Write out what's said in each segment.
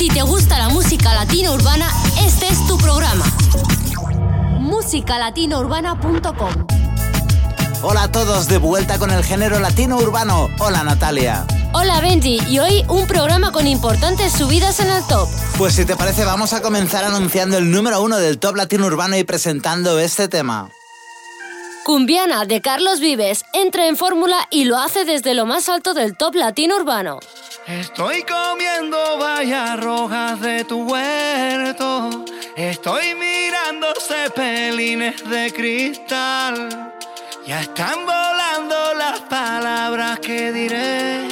Si te gusta la música latina urbana, este es tu programa. musicalatinourbana.com Hola a todos, de vuelta con el género latino urbano. Hola Natalia. Hola Benji, y hoy un programa con importantes subidas en el top. Pues si te parece vamos a comenzar anunciando el número uno del top latino urbano y presentando este tema. Cumbiana de Carlos Vives entra en fórmula y lo hace desde lo más alto del top latino urbano. Estoy comiendo vallas rojas de tu huerto. Estoy mirando cepelines de cristal. Ya están volando las palabras que diré.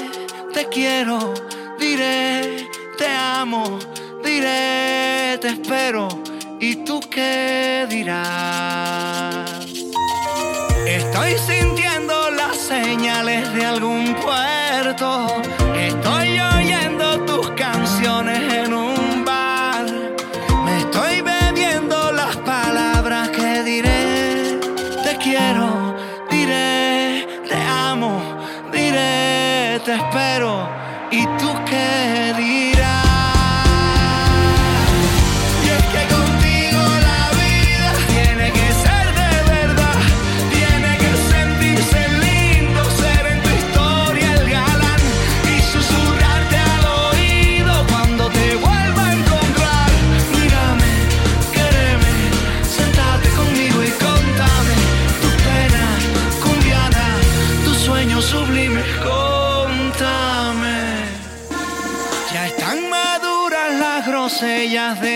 Te quiero, diré, te amo, diré, te espero. ¿Y tú qué dirás? Estoy sintiendo las señales de algún puerto. Estoy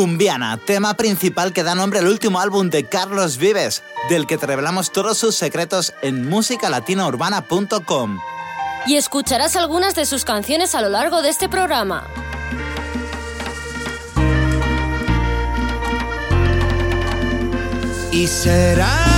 Cumbiana, tema principal que da nombre al último álbum de Carlos Vives, del que te revelamos todos sus secretos en musicalatinourbana.com. Y escucharás algunas de sus canciones a lo largo de este programa. Y será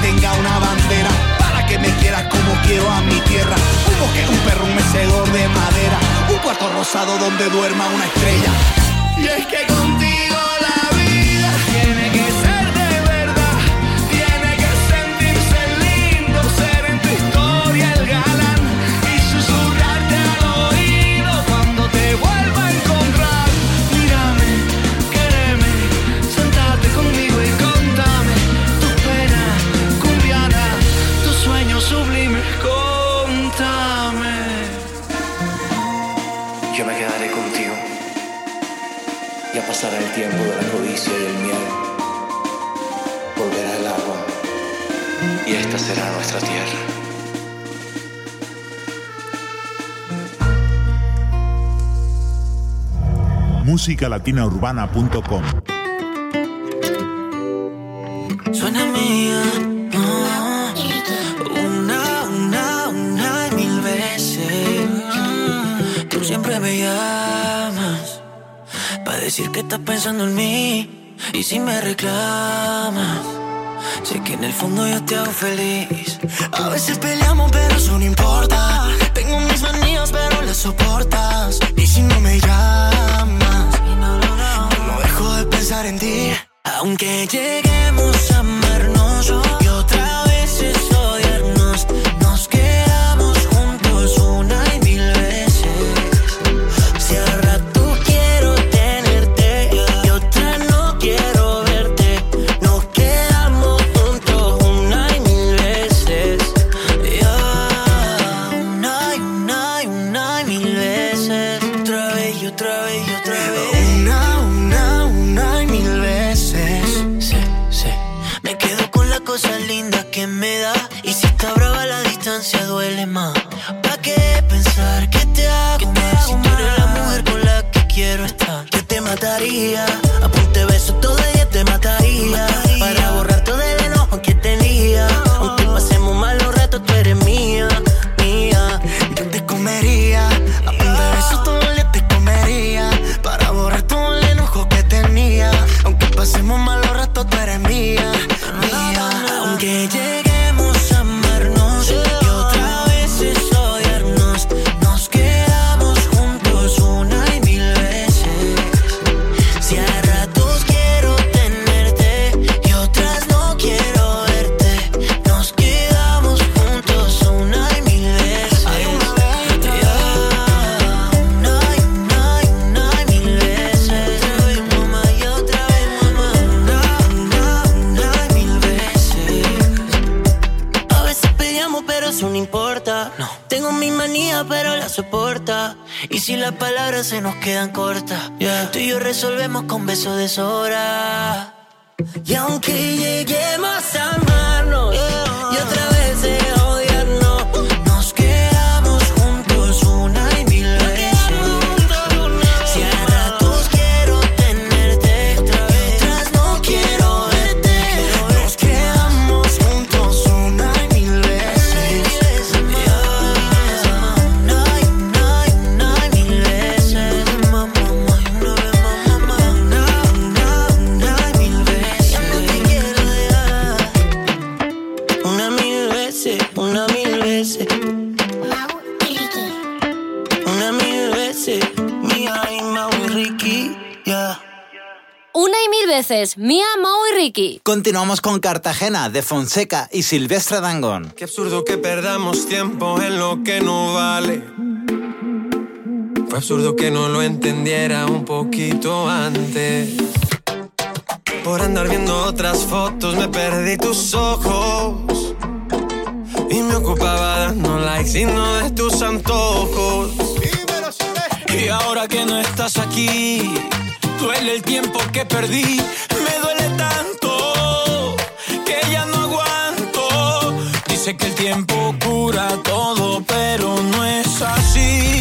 tenga una bandera para que me quieras como quiero a mi tierra. Un bosque, un perro, un mecedor de madera. Un cuarto rosado donde duerma una estrella. Y es que contigo pasará el tiempo de la codicia y el miedo. Volverá el agua y esta será nuestra tierra. musicalatinaurbana.com decir que estás pensando en mí. Y si me reclamas, sé que en el fondo yo te hago feliz. A veces peleamos, pero eso no importa. Tengo mis manías, pero las soportas. Y si no me llamas, no dejo de pensar en ti. Aunque lleguemos a amarnos resolvemos con besos de sobra. Continuamos con Cartagena de Fonseca y Silvestre Dangón. Qué absurdo que perdamos tiempo en lo que no vale. Fue absurdo que no lo entendiera un poquito antes. Por andar viendo otras fotos me perdí tus ojos. Y me ocupaba dando likes y no de tus antojos. Y ahora que no estás aquí, duele el tiempo que perdí. Me Dice que el tiempo cura todo, pero no es así.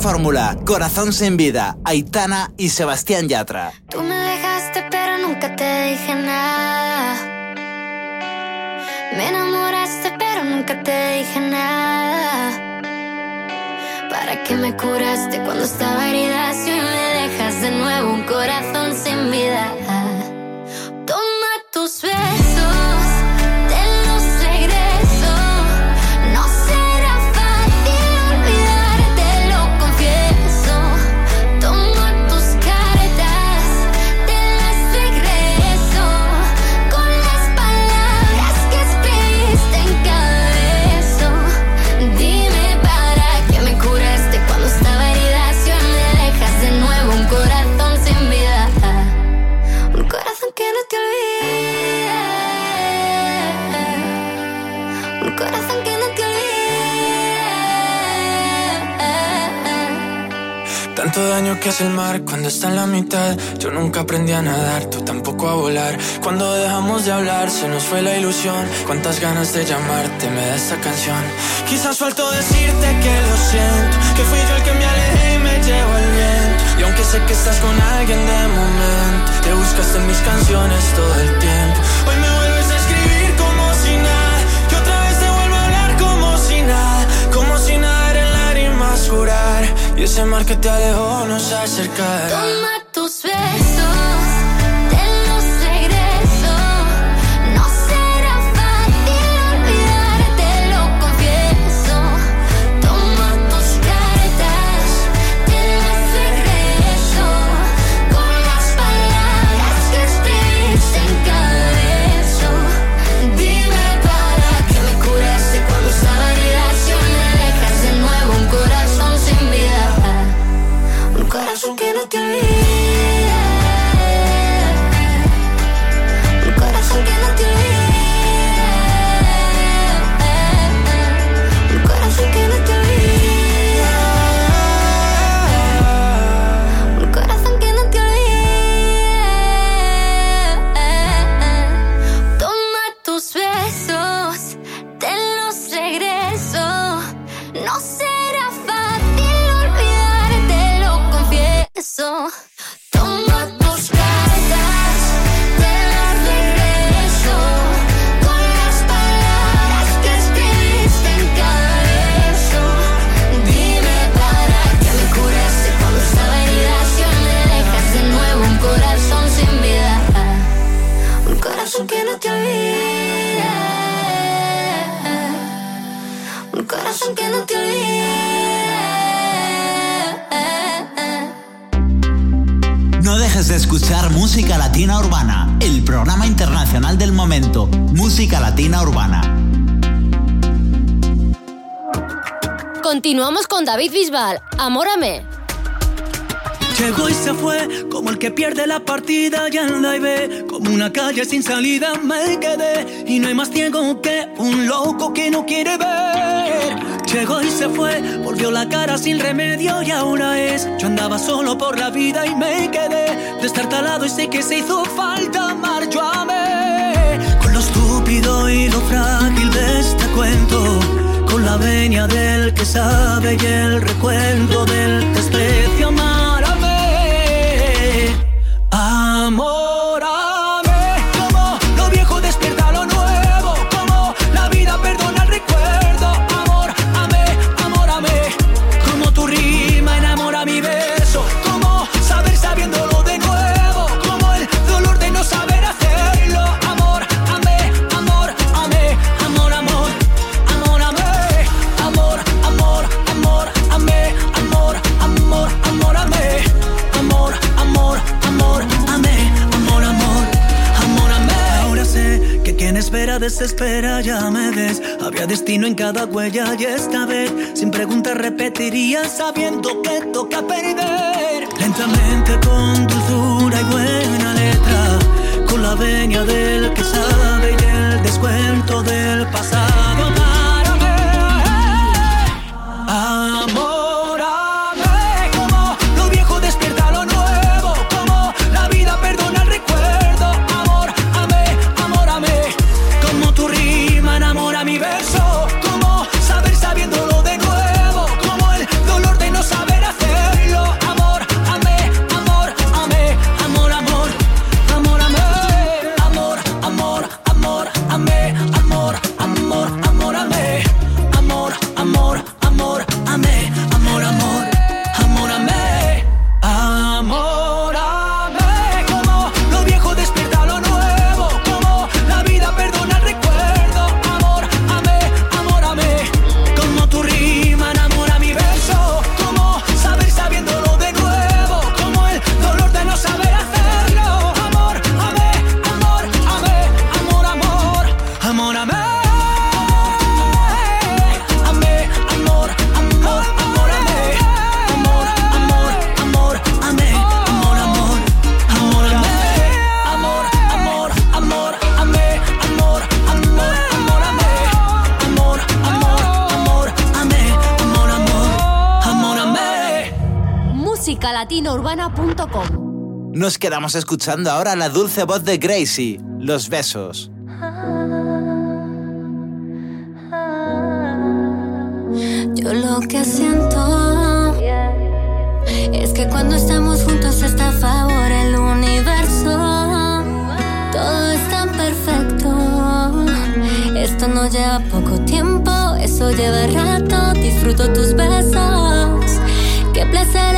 Fórmula, Corazón sin vida, Aitana y Sebastián Yatra. El mar cuando está en la mitad. Yo nunca aprendí a nadar, tú tampoco a volar. Cuando dejamos de hablar, se nos fue la ilusión. Cuántas ganas de llamarte me da esta canción. Quizás suelto decirte que lo siento, que fui yo el que me alejé y me llevo el viento. Y aunque sé que estás con alguien de momento, te buscaste en mis canciones todo el tiempo. Hoy me vuelves Y ese mar que te alejó nos acercará. De escuchar Música Latina Urbana, el programa internacional del momento, Música Latina Urbana. Continuamos con David Bisbal. Amórame. Llegó y se fue, como el que pierde la partida y anda y ve, como una calle sin salida me quedé, y no hay más ciego que un loco que no quiere ver. Llegó y se fue, volvió la cara sin remedio y ahora es, yo andaba solo por la vida y me quedé, destartalado y sé que se hizo falta amar, yo con lo estúpido y lo frágil de este cuento. Con la venia del que sabe y el recuento del desprecio amárame. Espera ya me ves. Había destino en cada huella y esta vez, sin preguntas, repetiría sabiendo que toca perder. Lentamente con dulzura y buena letra, con la venia del que sabe y el descuento del pasado. quedamos escuchando ahora la dulce voz de Gracie, Los Besos. Yo lo que siento es que cuando estamos juntos está a favor el universo. Todo es tan perfecto. Esto no lleva poco tiempo, eso lleva rato. Disfruto tus besos. Qué placer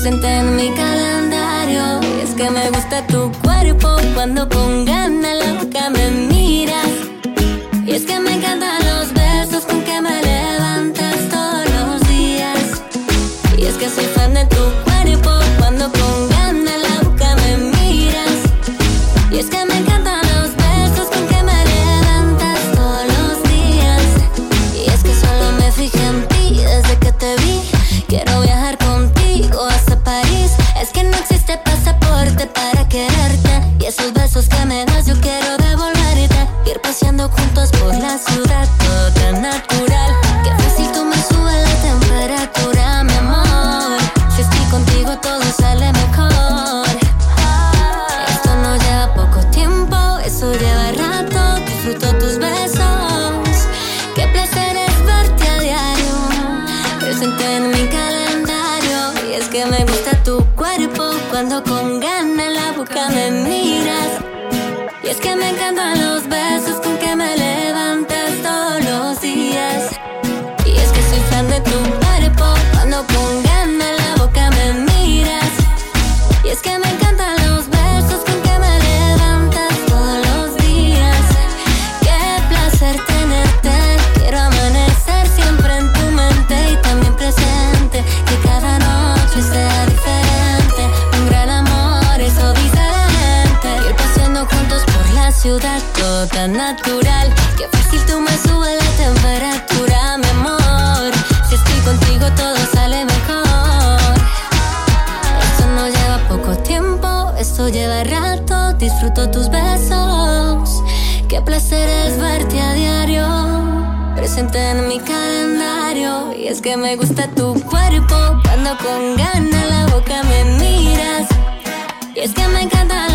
presente en mi calendario. Y es que me gusta tu cuerpo cuando con ganas loca me miras. Y es que me encantan los besos con que me levantas todos los días. Y es que soy fan de tu cuerpo cuando con ganas loca me miras. Y es que Es que me encanta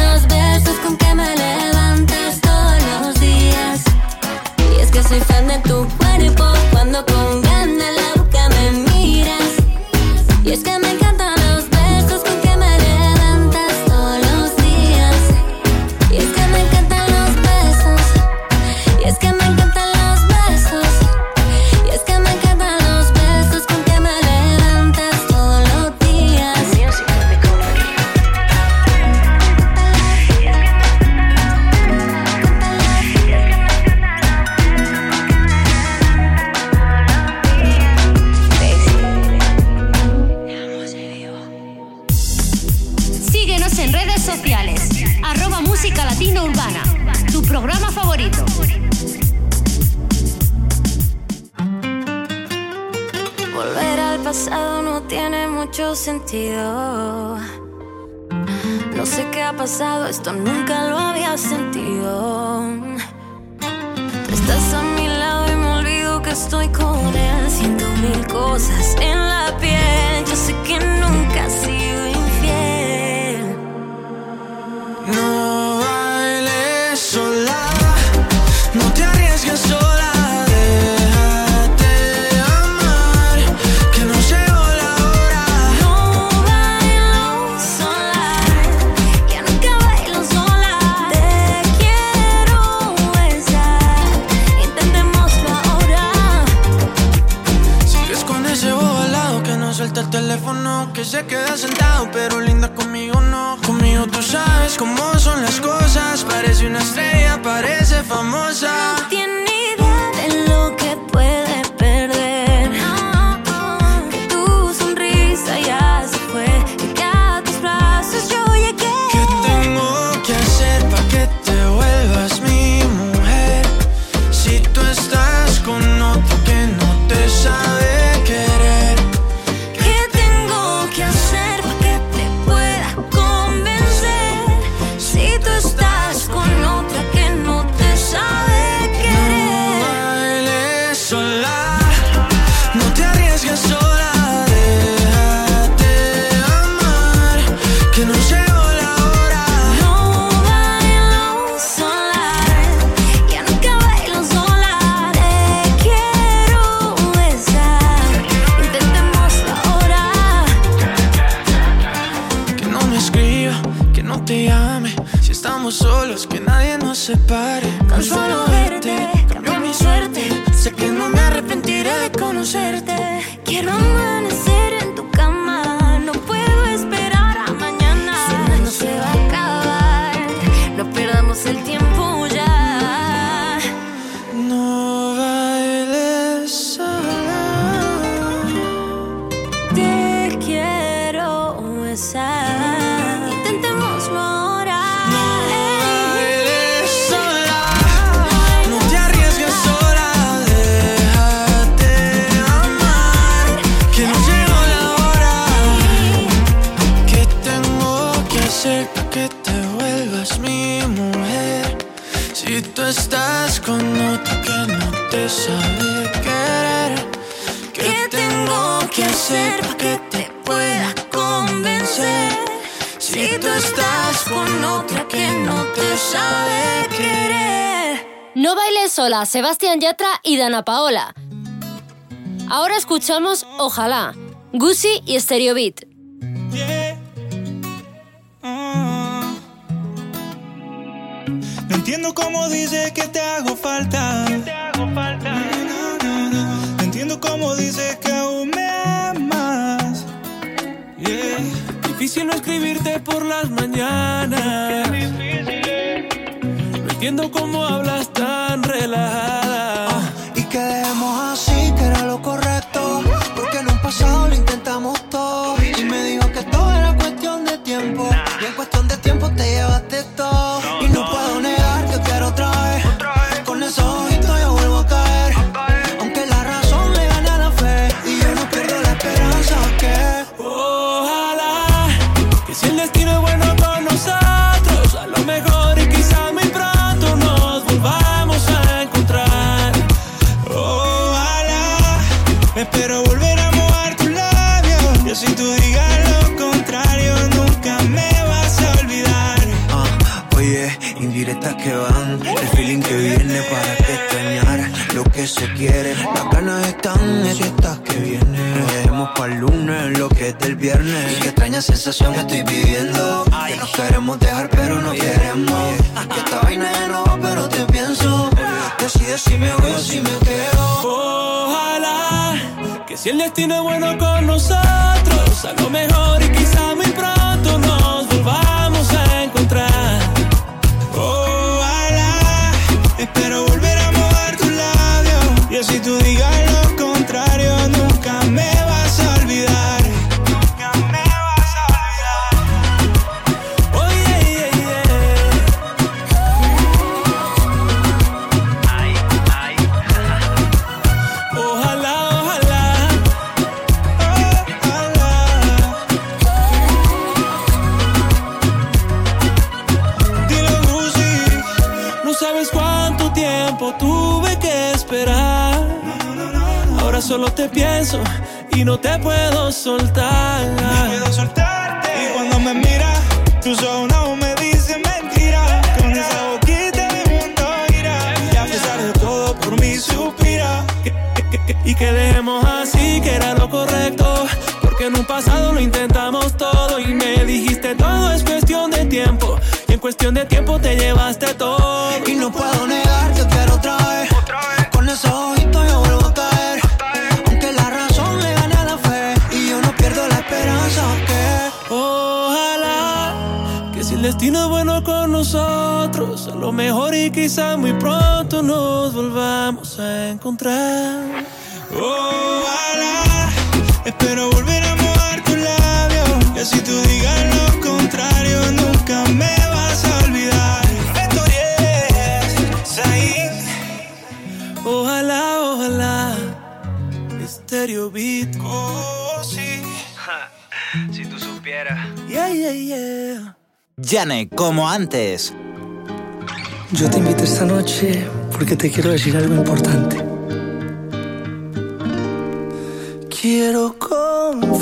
Si tú estás con otra que no te sabe querer. No bailes sola, Sebastián Yatra y Dana Paola. Ahora escuchamos Ojalá, Gucci y Stereo Beat. Yeah. Ah. No entiendo cómo dices que te hago falta. No, no, no. No entiendo cómo dices que aún Difícil no escribirte por las mañanas. No entiendo cómo hablas tan relajada. Y que dejemos así, que era lo correcto. Porque en un pasado lo intentamos todo. Y me dijo que todo era cuestión de tiempo. Y en cuestión de tiempo te llevaste todo. Que van, el feeling que viene para extrañar lo que se quiere. Las ganas están en fiestas que vienen. Dejemos para el lunes lo que es del viernes. Qué extraña sensación que estoy viviendo. Que nos queremos dejar, pero no queremos. Que esta vaina ya no va, pero te pienso. Decide si me voy o si me quedo. Ojalá que si el destino es bueno con nosotros, a lo mejor y quizá muy pronto nos volvamos a encontrar. Espero volver a mojar tus labios. Y si tú digas pienso y no te puedo soltar. Puedo soltarte. Y cuando me miras, tus ojos no me dicen mentira. Con esa boquita mi mundo gira. Y a pesar de todo, por mí suspira. Y que dejemos así, que era lo correcto. Porque en un pasado lo intentamos todo y me dijiste todo es cuestión de tiempo. Y en cuestión de tiempo te llevaste todo. Y no puedo negar nosotros, a lo mejor y quizá muy pronto nos volvamos a encontrar. Ojalá. Espero volver a mojar tus labios. Y así tú digas lo contrario, nunca me vas a olvidar. Zayn. Ojalá, ojalá. Stereo beat. Oh, sí. Si tú supieras. Yeah, yeah, yeah. Yane, como antes. Yo te invito esta noche porque te quiero decir algo importante. Quiero confesarte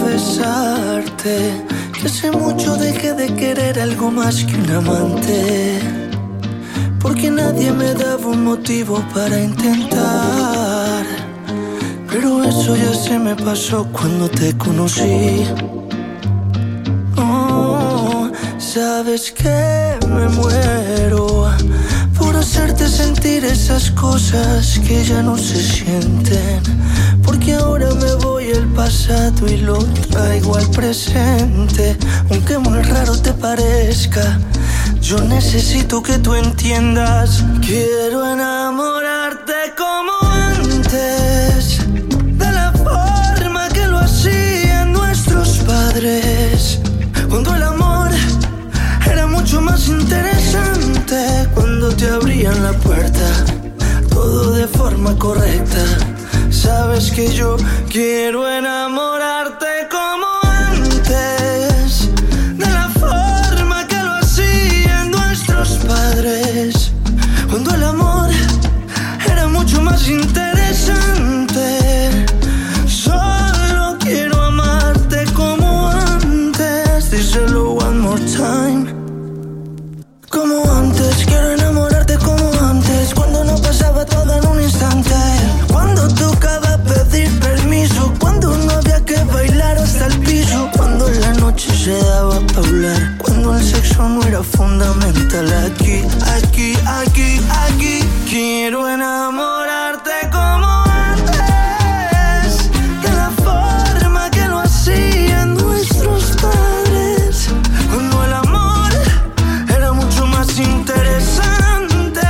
que hace mucho dejé de querer algo más que un amante. Porque nadie me daba un motivo para intentar. Pero eso ya se me pasó cuando te conocí. Sabes que me muero por hacerte sentir esas cosas que ya no se sienten. Porque ahora me voy al pasado y lo traigo al presente. Aunque muy raro te parezca, yo necesito que tú entiendas. Quiero enamorarte como forma correcta. Sabes que yo quiero enamorarte como antes, de la forma que lo hacían nuestros padres. Cuando el amor era mucho más interesante. No era fundamental. Aquí, aquí, aquí, aquí. Quiero enamorarte como antes. De la forma que lo hacían nuestros padres. Cuando el amor era mucho más interesante.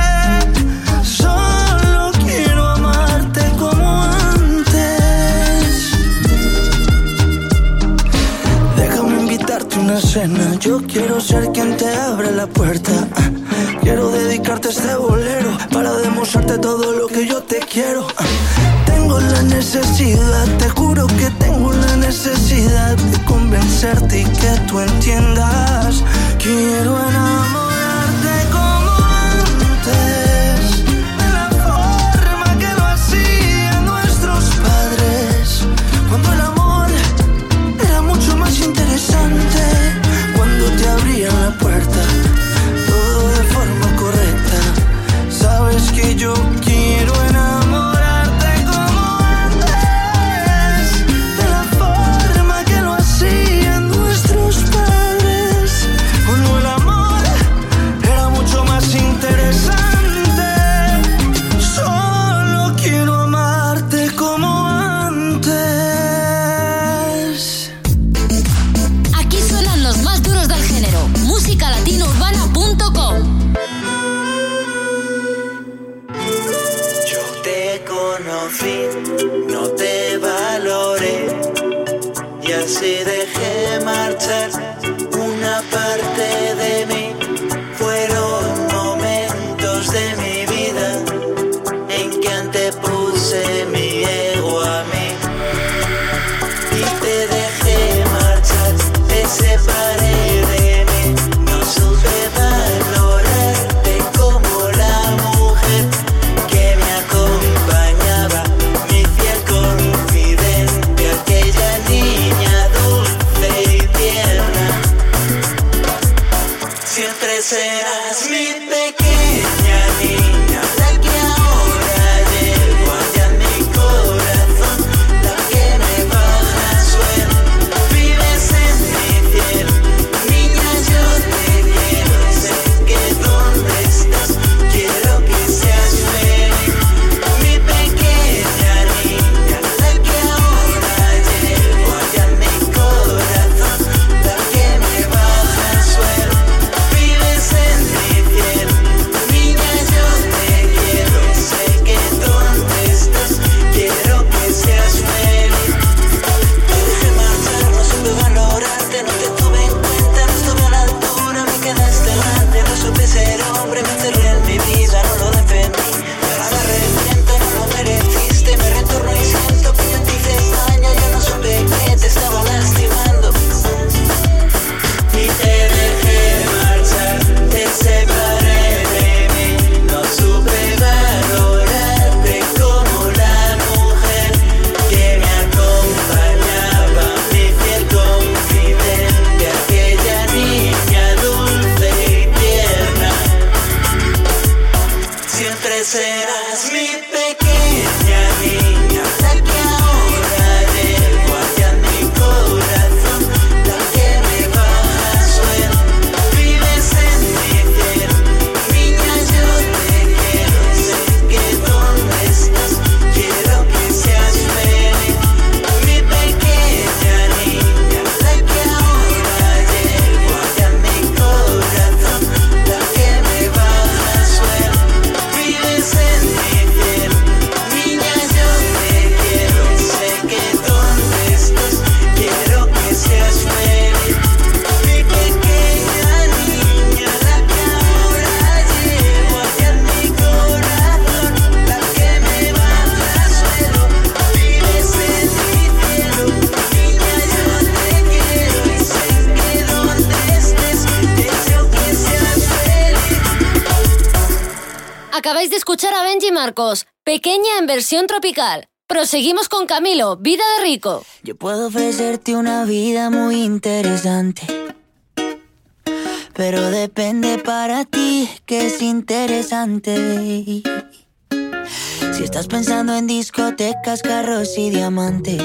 Solo quiero amarte como antes. Déjame invitarte una cena. Yo quiero ser te abra la puerta. Quiero dedicarte este bolero para demostrarte todo lo que yo te quiero. Tengo la necesidad, te juro que tengo la necesidad de convencerte y que tú entiendas. Quiero enamorarte serás mi pequeña Marcos, pequeña en versión tropical. Proseguimos con Camilo, Vida de Rico. Yo puedo ofrecerte una vida muy interesante. Pero depende para ti que es interesante. Si estás pensando en discotecas, carros y diamantes,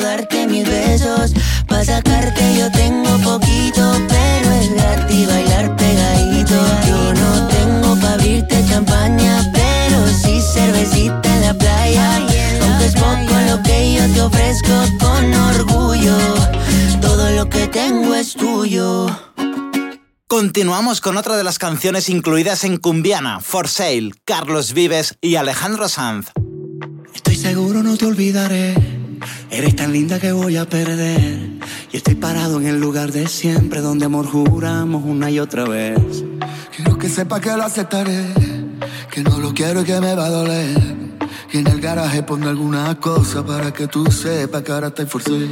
Darte mis besos. Pa' sacarte yo tengo poquito, pero es gratis bailar pegadito. Yo no tengo pa' abrirte champaña, pero sí cervecita en la playa. Aunque es poco lo que yo te ofrezco con orgullo, todo lo que tengo es tuyo. Continuamos con otra de las canciones incluidas en Cumbiana, For Sale, Carlos Vives y Alejandro Sanz. Estoy seguro no te olvidaré. Eres tan linda que voy a perder. Y estoy parado en el lugar de siempre donde amor juramos una y otra vez. Quiero que sepa que lo aceptaré, que no lo quiero y que me va a doler. Que en el garaje ponga alguna cosa para que tú sepas que ahora estoy forcé.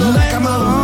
Una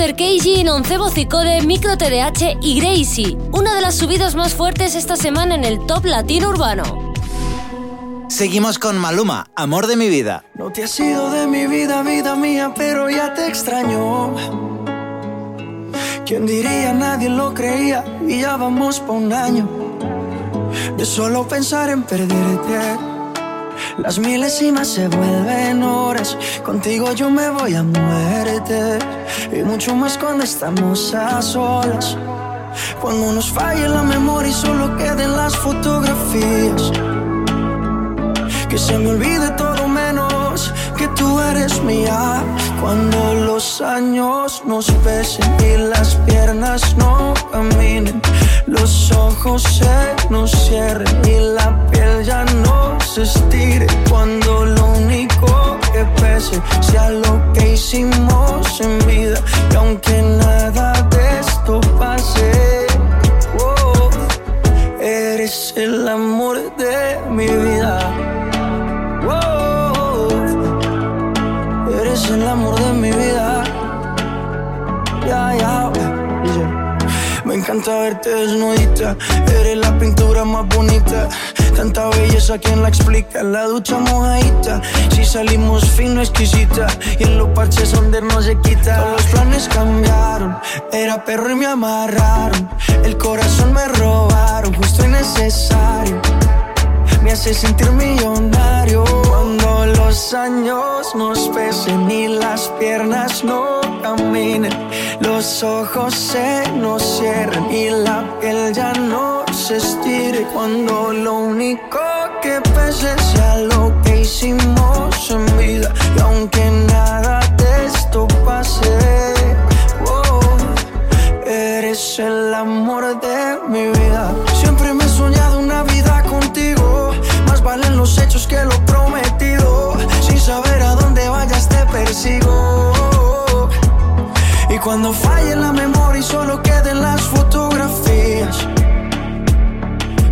Master KG en Oncebo Cicode, Micro TDH y Gracie. Una de las subidas más fuertes esta semana en el top latino urbano. Seguimos con Maluma, Amor de mi vida. No te has ido de mi vida, vida mía, pero ya te extraño. ¿Quién diría? Nadie lo creía y ya vamos por un año. De solo pensar en perderte. Las milésimas se vuelven horas, contigo yo me voy a muerte. Y mucho más cuando estamos a solas. Cuando nos falle la memoria y solo queden las fotografías. Que se me olvide todo menos que tú eres mía. Cuando los años nos pesen y las piernas no caminen, los ojos se nos cierren y la piel ya no se estire. Cuando lo único pese, sea lo que hicimos en vida. Y aunque nada de esto pase, oh, eres el amor de mi vida. Oh, eres el amor de mi vida. Me encanta verte desnudita, eres la pintura más bonita Tanta belleza, ¿quién la explica? La ducha mojadita, si salimos fino, exquisita. Y en los parches donde no se quita. Todos los planes cambiaron, era perro y me amarraron. El corazón me robaron, justo y necesario. Me hace sentir millonario cuando los años nos pesen y las piernas no caminen. Los ojos se nos cierren y la piel ya no Cuando lo único que pese sea lo que hicimos en vida. Y aunque nada de esto pase, oh, eres el amor de mi vida. Siempre me he soñado una vida contigo. Más valen los hechos que lo prometido. Sin saber a dónde vayas te persigo. Y cuando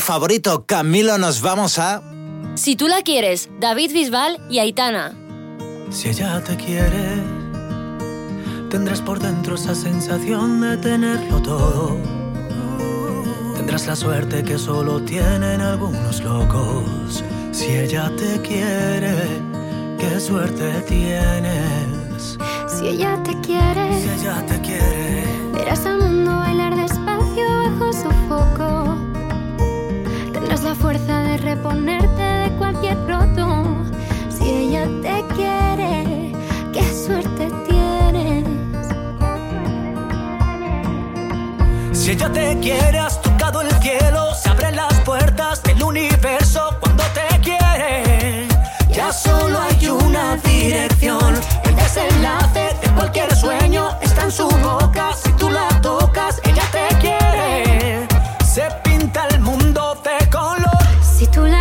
favorito, Camilo, nos vamos a... Si tú la quieres, David Bisbal y Aitana. Si ella te quiere, tendrás por dentro esa sensación de tenerlo todo. Tendrás la suerte que solo tienen algunos locos. Si ella te quiere, qué suerte tienes. Si ella te quiere, si ella te quiere, verás al mundo bailar despacio bajo su foco fuerza de reponerte de cualquier roto. Si ella te quiere, qué suerte tienes. Si ella te quiere, has tocado el cielo, se abren las puertas del universo cuando te quiere. Ya solo hay una dirección, el desenlace de cualquier sueño está en su boca, si tú la tocas, si tú la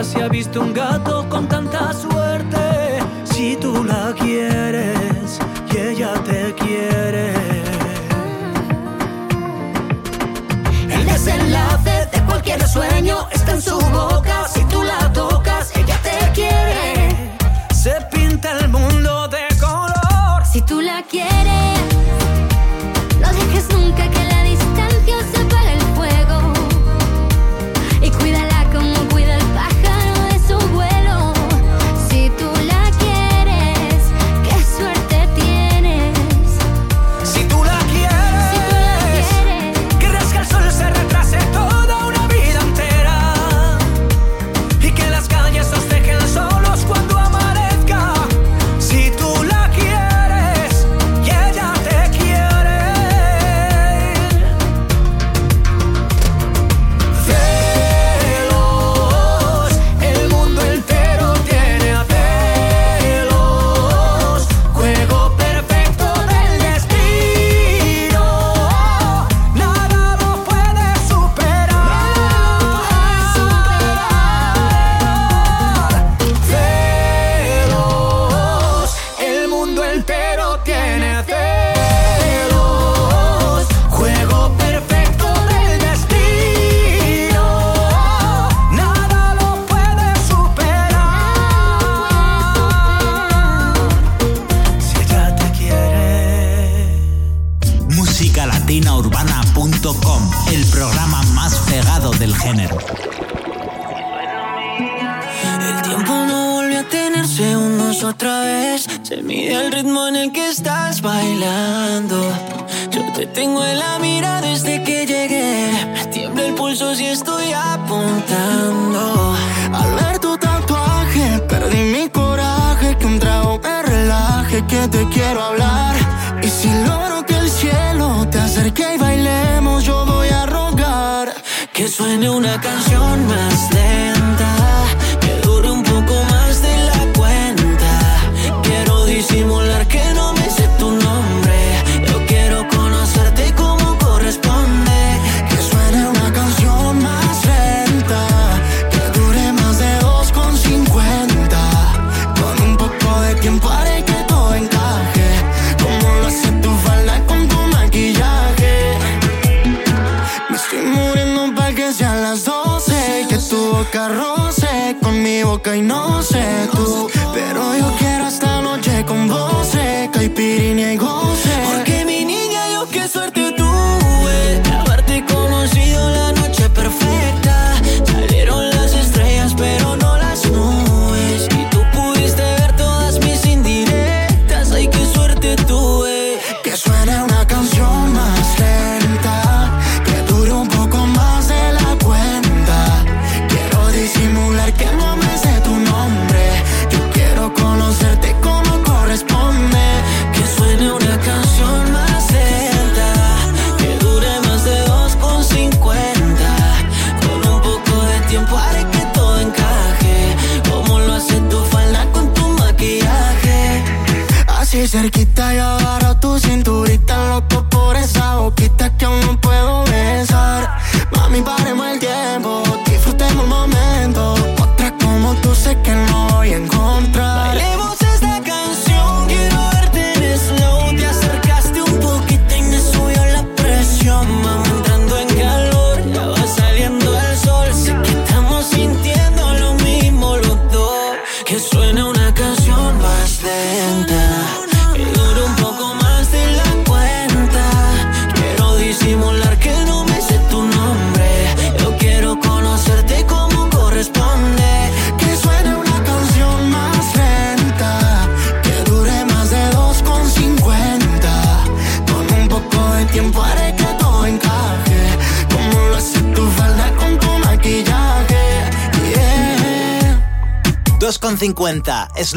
nunca se ha visto un gato con tanta suerte. Si tú la quieres y ella te quiere. El desenlace de cualquier sueño está en su boca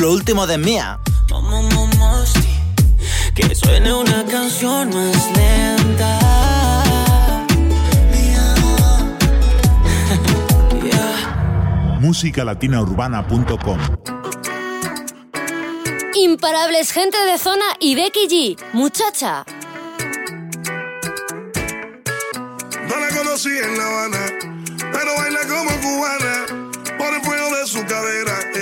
lo último de Mía. Que suene una canción más lenta. musicalatinaurbana.com Imparables gente de zona y Becky G, muchacha. No la conocí en La Habana, pero baila como cubana por el fuego de su cadera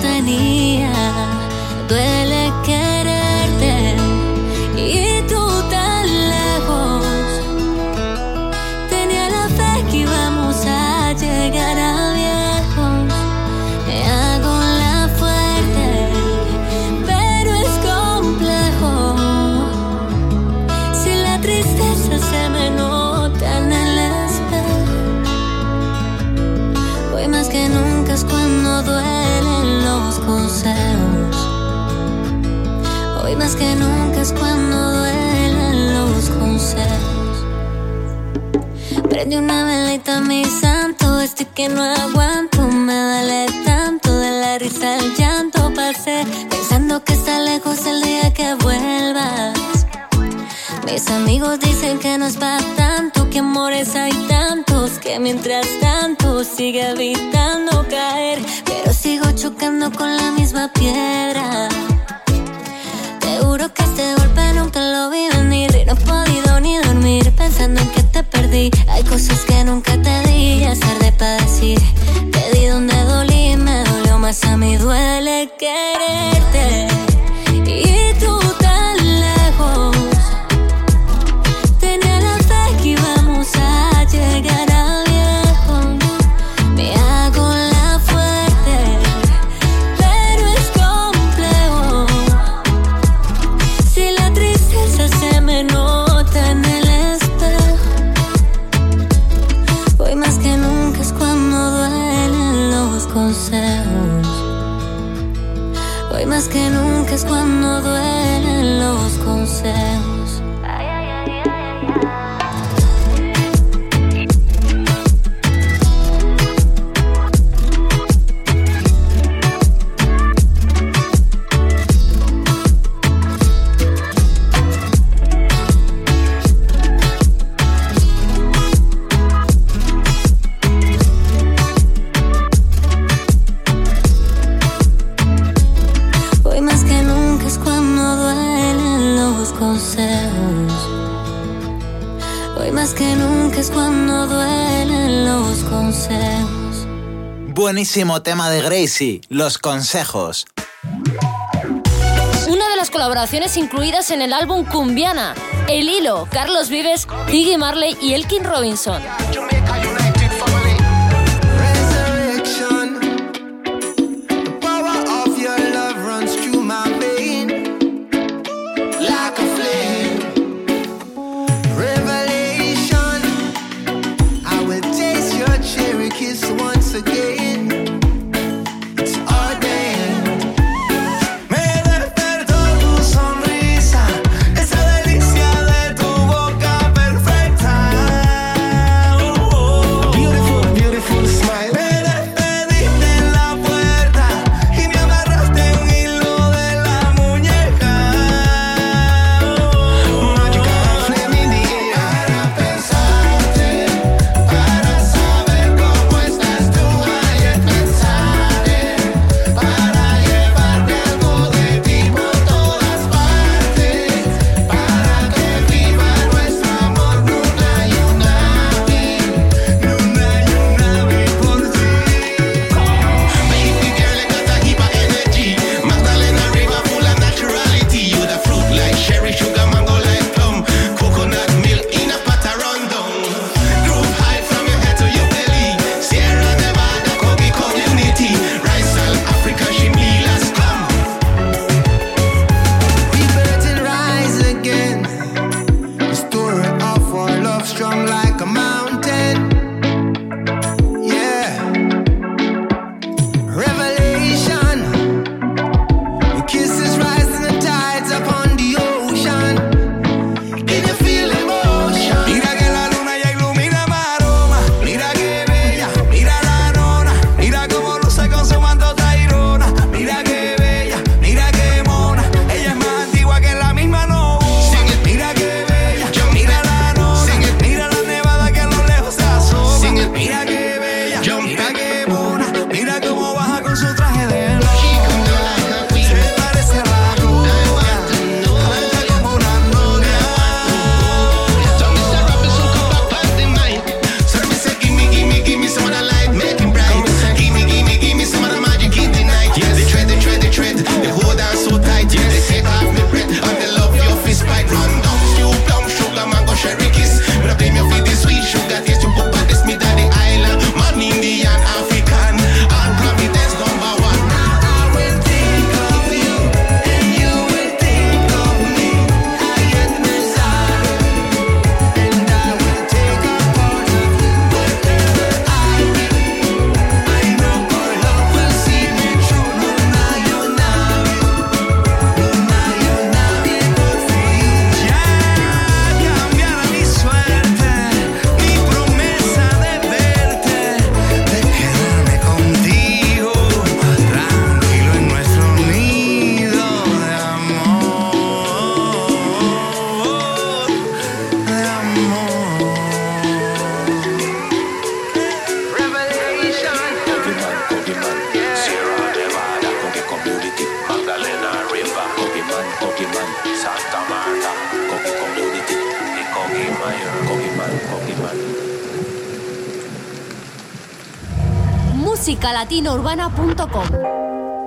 在你 mi santo, estoy que no aguanto, me duele tanto de la risa al llanto. Pasé pensando que está lejos el día que vuelvas. Mis amigos dicen que no es para tanto, que amores hay tantos, que mientras tanto sigue evitando caer, pero sigo chocando con la misma piedra. Juro que este golpe nunca lo vi venir y no he podido ni dormir pensando en que te perdí. Hay cosas que nunca te di, ya es tarde para decir. Te di donde dolí, me dolió más a mí, duele quererte. Y tú Buenísimo tema de Gracie, los consejos. Una de las colaboraciones incluidas en el álbum Cumbiana, El Hilo, Carlos Vives, Iggy Marley y Elkin Robinson.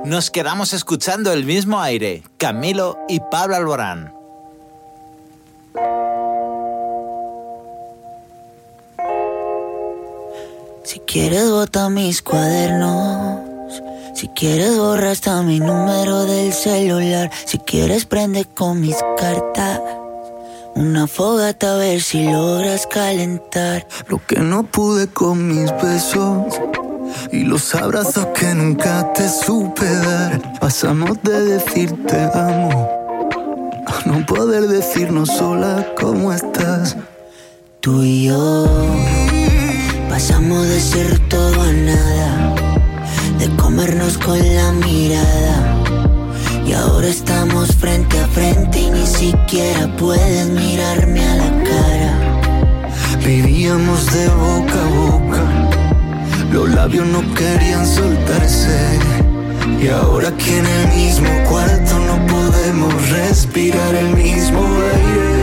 Nos quedamos escuchando el mismo aire, Camilo y Pablo Alborán. Si quieres bota mis cuadernos. Si quieres borra hasta mi número del celular. Si quieres prende con mis cartas. Una fogata a ver si logras calentar. Lo que no pude con mis besos. Y los abrazos que nunca te supe dar. Pasamos de decirte amo. A no poder decirnos sola cómo estás. Tú y yo pasamos de ser todo a nada, de comernos con la mirada. Y ahora estamos frente a frente y ni siquiera puedes mirarme a la cara. Vivíamos de boca a boca. Los labios no querían soltarse. Y ahora aquí en el mismo cuarto no podemos respirar el mismo aire.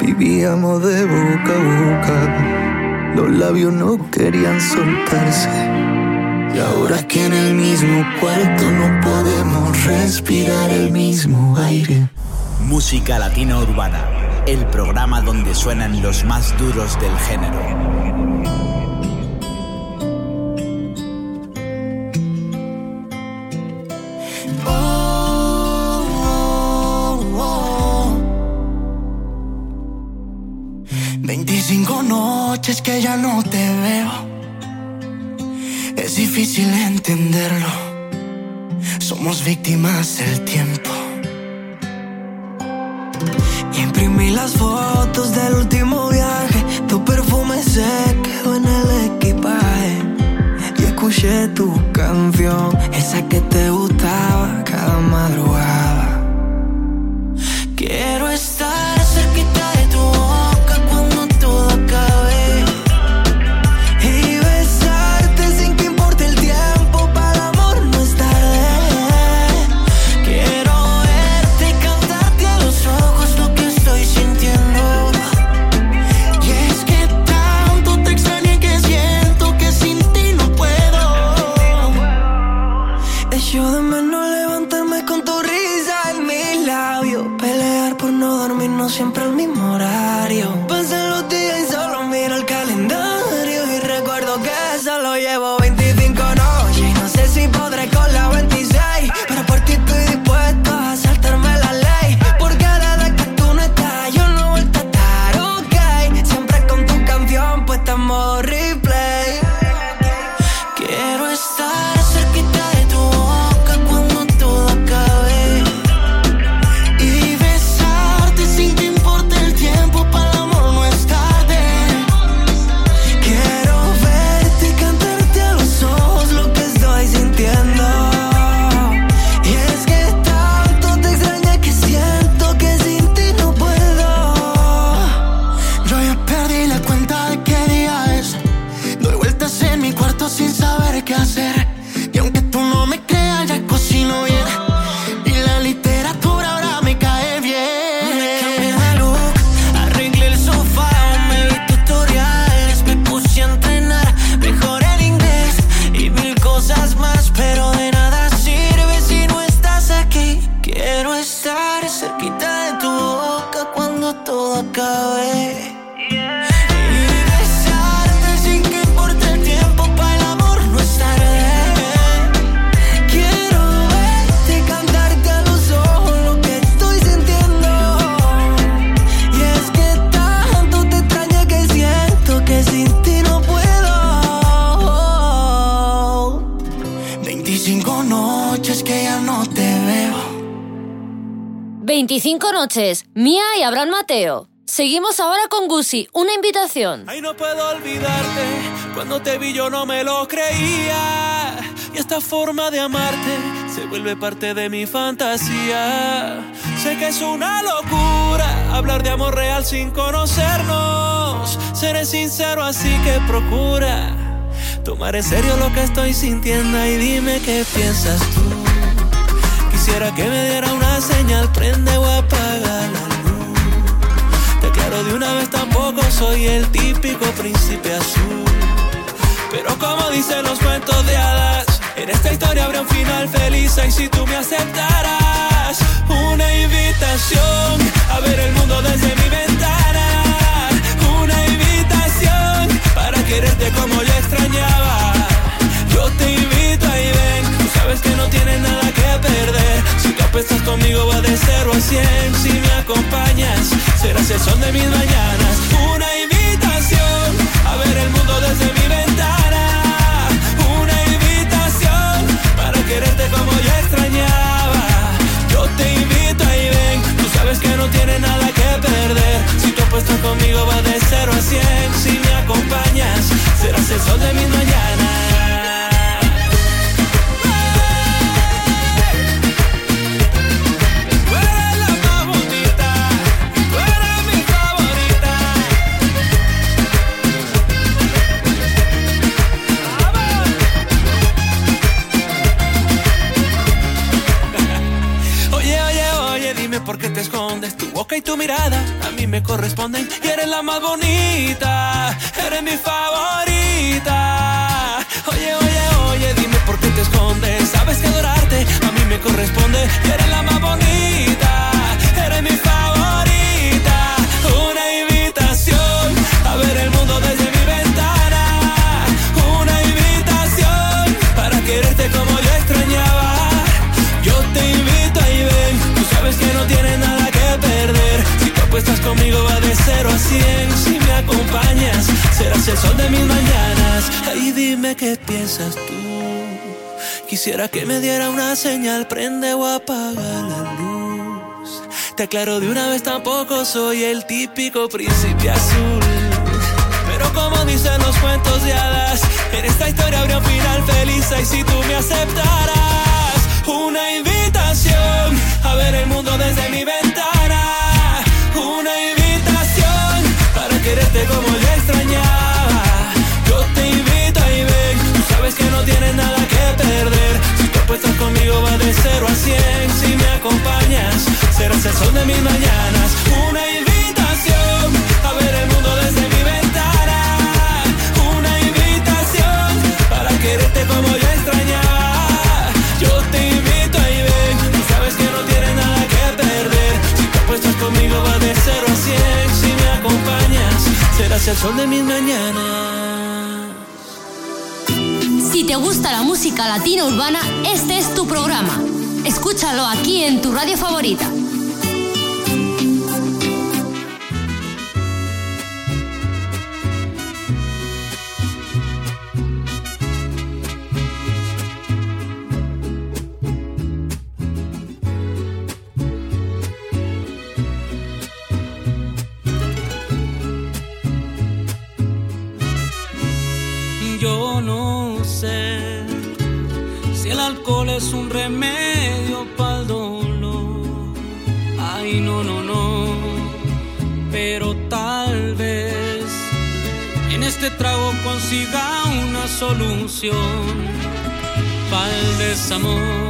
Vivíamos de boca a boca, los labios no querían soltarse. Y ahora que en el mismo cuarto no podemos respirar el mismo aire. Música Latina Urbana, el programa donde suenan los más duros del género. 25 noches que ya no te veo. Es difícil entenderlo. Somos víctimas del tiempo. Imprimí las fotos del último viaje. Tu perfume se quedó en el equipaje. Y escuché tu canción, esa que te gustaba cada madrugada. Mateo. Seguimos ahora con Gusi, una invitación. Ay, no puedo olvidarte. Cuando te vi yo no me lo creía. Y esta forma de amarte se vuelve parte de mi fantasía. Sé que es una locura hablar de amor real sin conocernos. Seré sincero, así que procura tomar en serio lo que estoy sintiendo y dime qué piensas tú. Quisiera que me diera una señal, prende o apaga la aclaro de una vez, tampoco soy el típico príncipe azul. Pero como dicen los cuentos de hadas, en esta historia habrá un final feliz. Y si tú me aceptaras, una invitación a ver el mundo desde mi ventana. Una invitación para quererte como yo extrañaba. Yo te invito ahí ven, sabes que no tienes nada Si tú apuestas conmigo va de 0 a 100. Si me acompañas, serás el sol de mis mañanas. Una invitación a ver el mundo desde mi ventana. Una invitación para quererte como yo extrañaba. Yo te invito ahí ven, tú sabes que no tienes nada que perder. Si tú apuestas conmigo va de 0 a 100. Si me acompañas, serás el sol de mis mañanas. Boca tu mirada a mí me corresponden. Y eres la más bonita, eres mi favorita. Oye, oye, oye, dime por qué te escondes. Sabes que adorarte a mí me corresponde. Y eres la más bonita, eres mi favorita. Apuestas conmigo va de 0 a 100. Si me acompañas, serás el sol de mis mañanas. Ahí dime qué piensas tú. Quisiera que me diera una señal, prende o apaga la luz. Te aclaro de una vez, tampoco soy el típico príncipe azul. Pero como dicen los cuentos de hadas, en esta historia habría un final feliz. Y si tú me aceptaras, no tienes nada que perder. Si tú apuestas conmigo va de 0 a 100. Si me acompañas, serás el sol de mis mañanas. Una invitación a ver el mundo desde mi ventana. Una invitación para quererte como yo te invito ahí ven, tú sabes que no tienes nada que perder. Si tú apuestas conmigo va de 0 a 100. Si me acompañas, serás el sol de mis mañanas. Si te gusta la música latina urbana, este es tu programa. Escúchalo aquí en tu radio favorita. Remedio para el dolor. Ay, no, no, no. Pero tal vez en este trago consiga una solución para el desamor.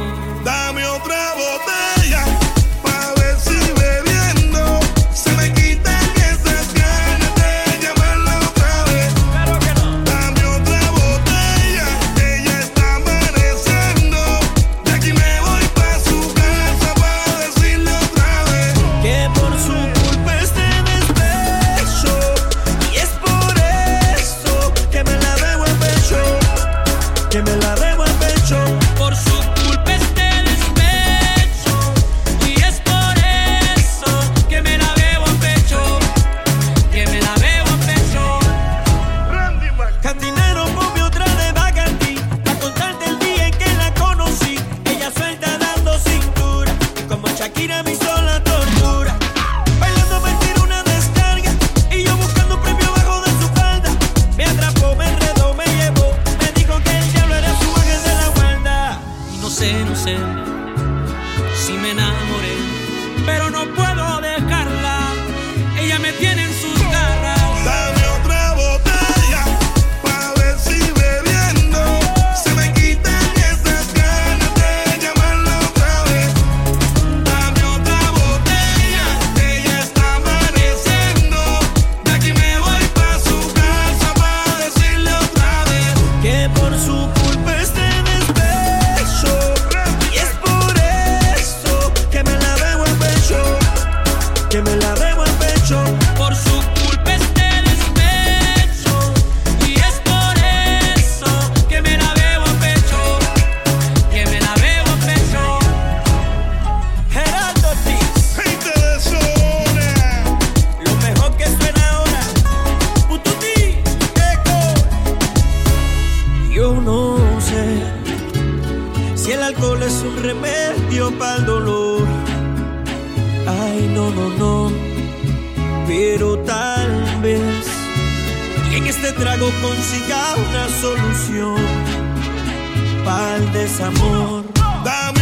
Desamor.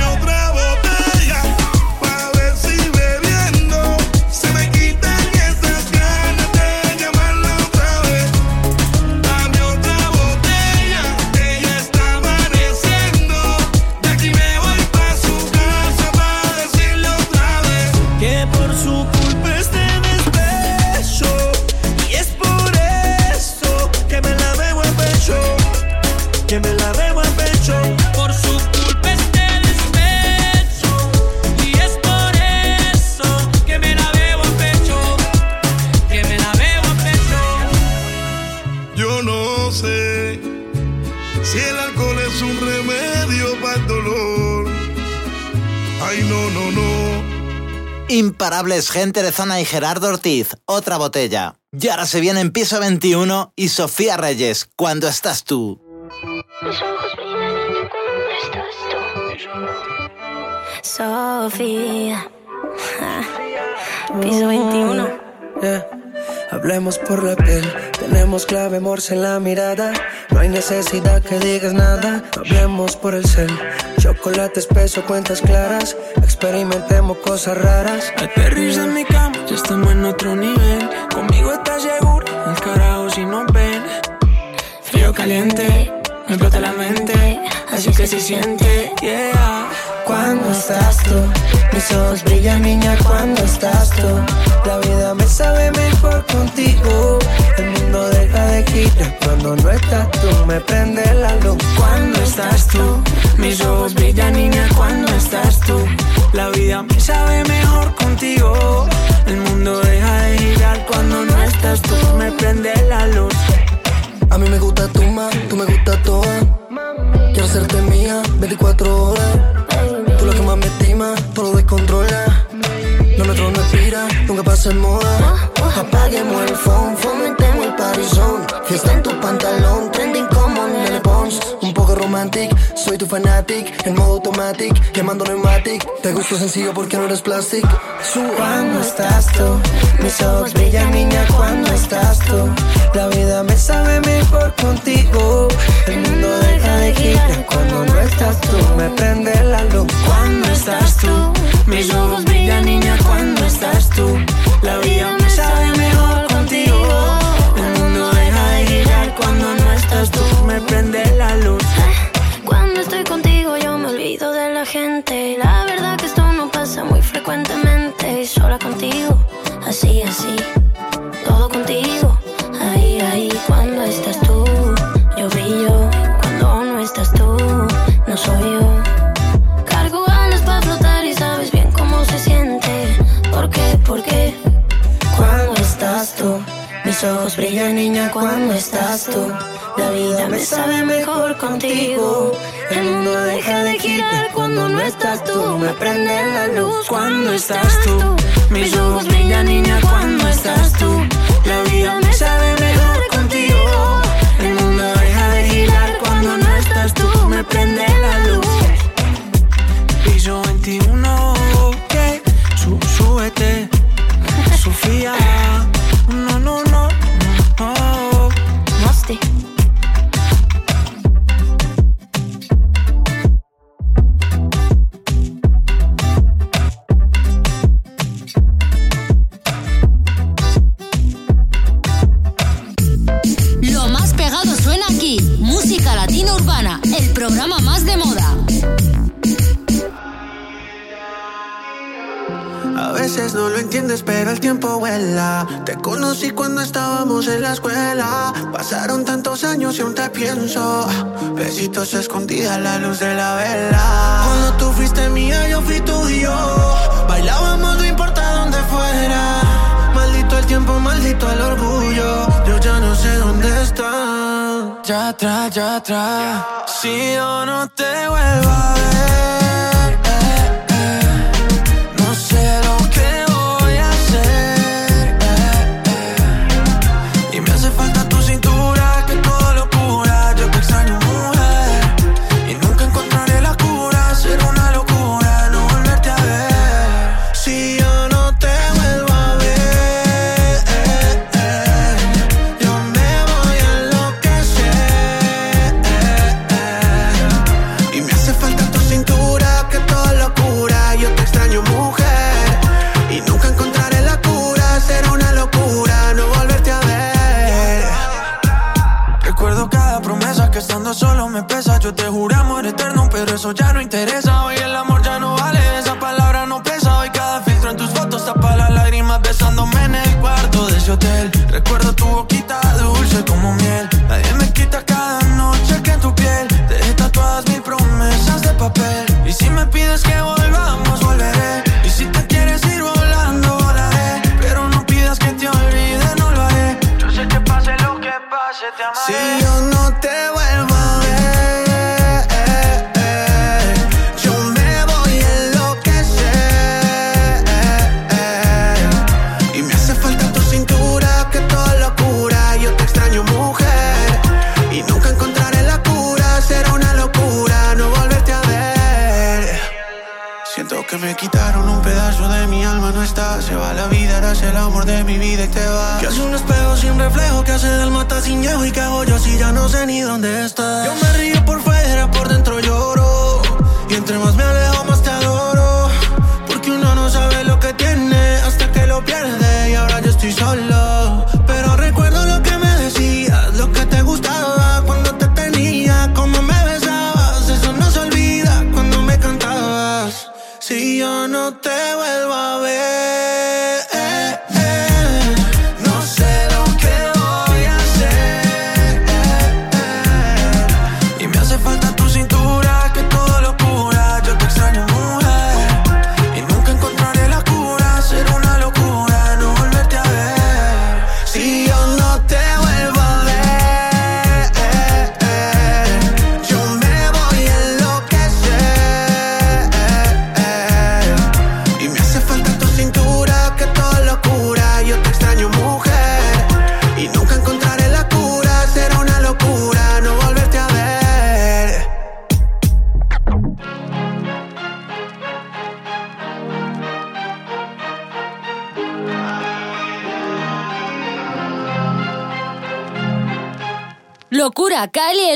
Imparables gente de zona y Gerardo Ortiz, otra botella. Y ahora se viene en piso 21 y Sofía Reyes, cuando estás tú. Mis ojos brillan cuando estás tú. Sofía. Piso 21. Yeah. Hablemos por la piel, tenemos clave morse en la mirada. No hay necesidad que digas nada. Hablemos por el cel, chocolate espeso, cuentas claras. Experimentemos cosas raras. Aterriza en mi cama, ya estamos en otro nivel. Conmigo estás seguro, el carajo si nos ven. Frío caliente, me explota la mente. Así que se siente, yeah. Cuando estás tú, mis ojos brillan, niña, cuando estás tú. La vida me sabe mejor contigo. El mundo deja de girar cuando no estás tú. Me prende la luz Cuando estás tú, mis ojos brillan, niña, cuando estás tú. La vida me sabe mejor contigo. El mundo deja de girar cuando no estás tú. Me prende la luz. A mí me gusta tu más, tú me gusta toda. Quiero hacerte mía 24 horas. La que más me estima, todo descontrola. Lo nuestro no expira, nunca pasa en moda. Apaguemos el phone, fomentemos el parizón. Fiesta en tu pantalón, trending como Pons. Un poco romantic, soy tu fanatic. En modo automatic, quemando pneumatic. Te gusto sencillo porque no eres plastic. Cuando estás tú, mis ojos brillan, niña, cuando estás tú. La vida me sabe mejor contigo. El mundo deja de girar cuando no estás tú. Me prende la luz Cuando estás tú, mis ojos brillan, niña, cuando estás tú. La vida me sabe mejor Prende la luz. Cuando estoy contigo yo me olvido de la gente. La verdad que esto no pasa muy frecuentemente. Sola contigo, así, así. Mis ojos brillan, niña, cuando estás tú. La vida me sabe mejor contigo. El mundo deja de girar cuando no estás tú. Me prende la luz Cuando estás tú, mis ojos brillan, niña, cuando estás tú. La vida me sabe mejor contigo. El mundo deja de girar cuando no estás tú. Me prende la luz. Piso 21, ok, Sú- súbete. Sofía, no, no, no. Este. Lo más pegado suena aquí, Música Latina Urbana, el programa más de moda. A veces no lo entiendes, pero el tiempo vuela. Te conocí cuando estábamos en la escuela Pasaron tantos años y aún te pienso. Besitos escondidas a la luz de la vela. Cuando tú fuiste mía, yo fui tuyo. Bailábamos, no importa dónde fuera. Maldito el tiempo, maldito el orgullo. Yo ya no sé dónde está. Ya atrás, ya atrás. Si yo no te vuelvo a ver, ya no mata sin llevo y hago yo si ya no sé ni dónde estás. Yo me río por fuera, por dentro lloro. Y entre más me alejo, más te adoro. Porque uno no sabe lo que tiene hasta que lo pierde. Y ahora yo estoy solo.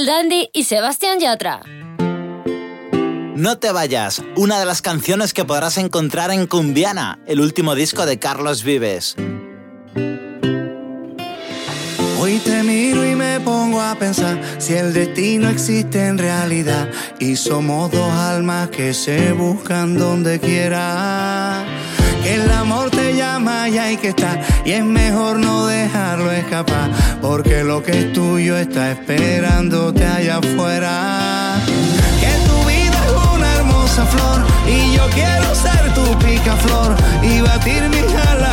El Dandy y Sebastián Yatra. No te vayas, una de las canciones que podrás encontrar en Cumbiana, el último disco de Carlos Vives. Hoy te miro y me pongo a pensar si el destino existe en realidad y somos dos almas que se buscan donde quiera. Que el amor te llama y hay que estar y es mejor no dejarlo escapar porque lo que es tuyo está esperándote allá afuera. Que tu vida es una hermosa flor y yo quiero ser tu picaflor y batir mis alas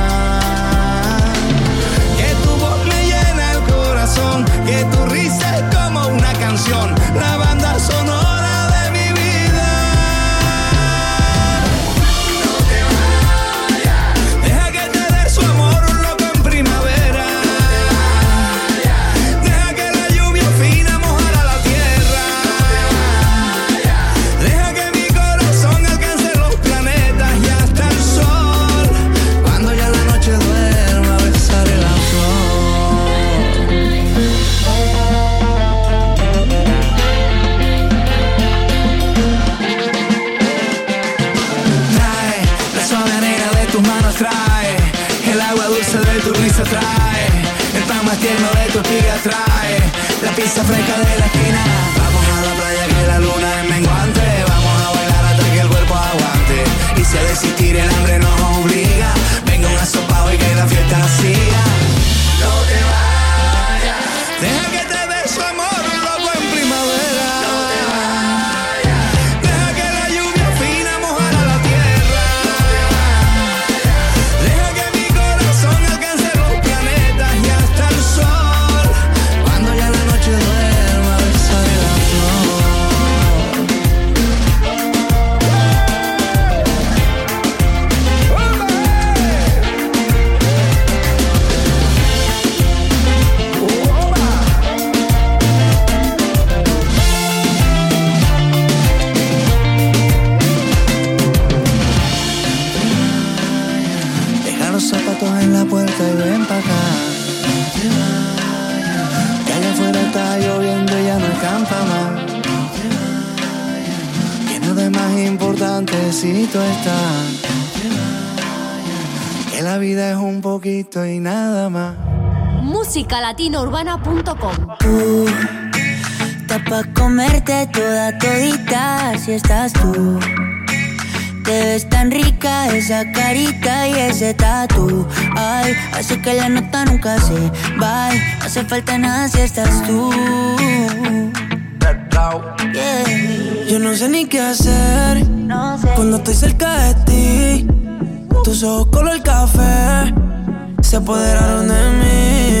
Canción, la pizza fresca de la esquina. Vamos a la playa que la luna es menguante, vamos a bailar hasta que el cuerpo aguante. Y si a desistir el hambre nos obliga, venga un asopado y que la fiesta siga. Musicalatinourbana.com Tú, está pa' comerte toda todita si estás tú. Te ves tan rica esa carita y ese tatu. Ay, hace que la nota nunca se va. No hace falta nada si estás tú. Yeah. Yo no sé ni qué hacer cuando estoy cerca de ti. Tus ojos color café se apoderaron de mí.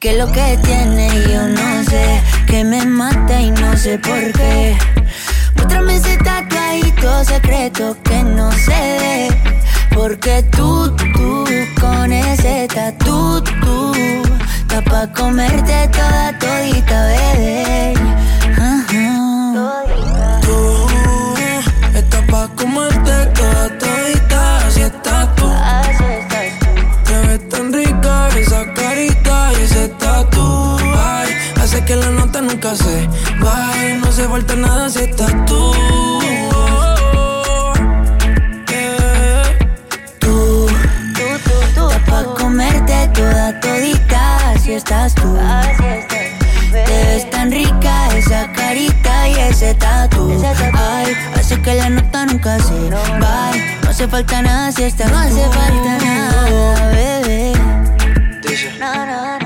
Que lo que tiene yo no sé, que me mata y no sé por qué. Muéstrame ese tatuadito secreto que no se ve. Porque tú, tú, con ese tatu, tú, está pa' comerte toda todita, bebé. Tú estás pa' comerte toda todita, así estás tú. Te ves tan rica esa carita tatu. Ay, hace que la nota nunca se vaya. No hace falta nada si estás tú. Tú, comerte toda todita, así estás tú. Te ves tan rica esa carita y ese tatu. Ay, hace que la nota nunca se va. No hace falta nada si estás No hace falta nada, bebé. No, no, no.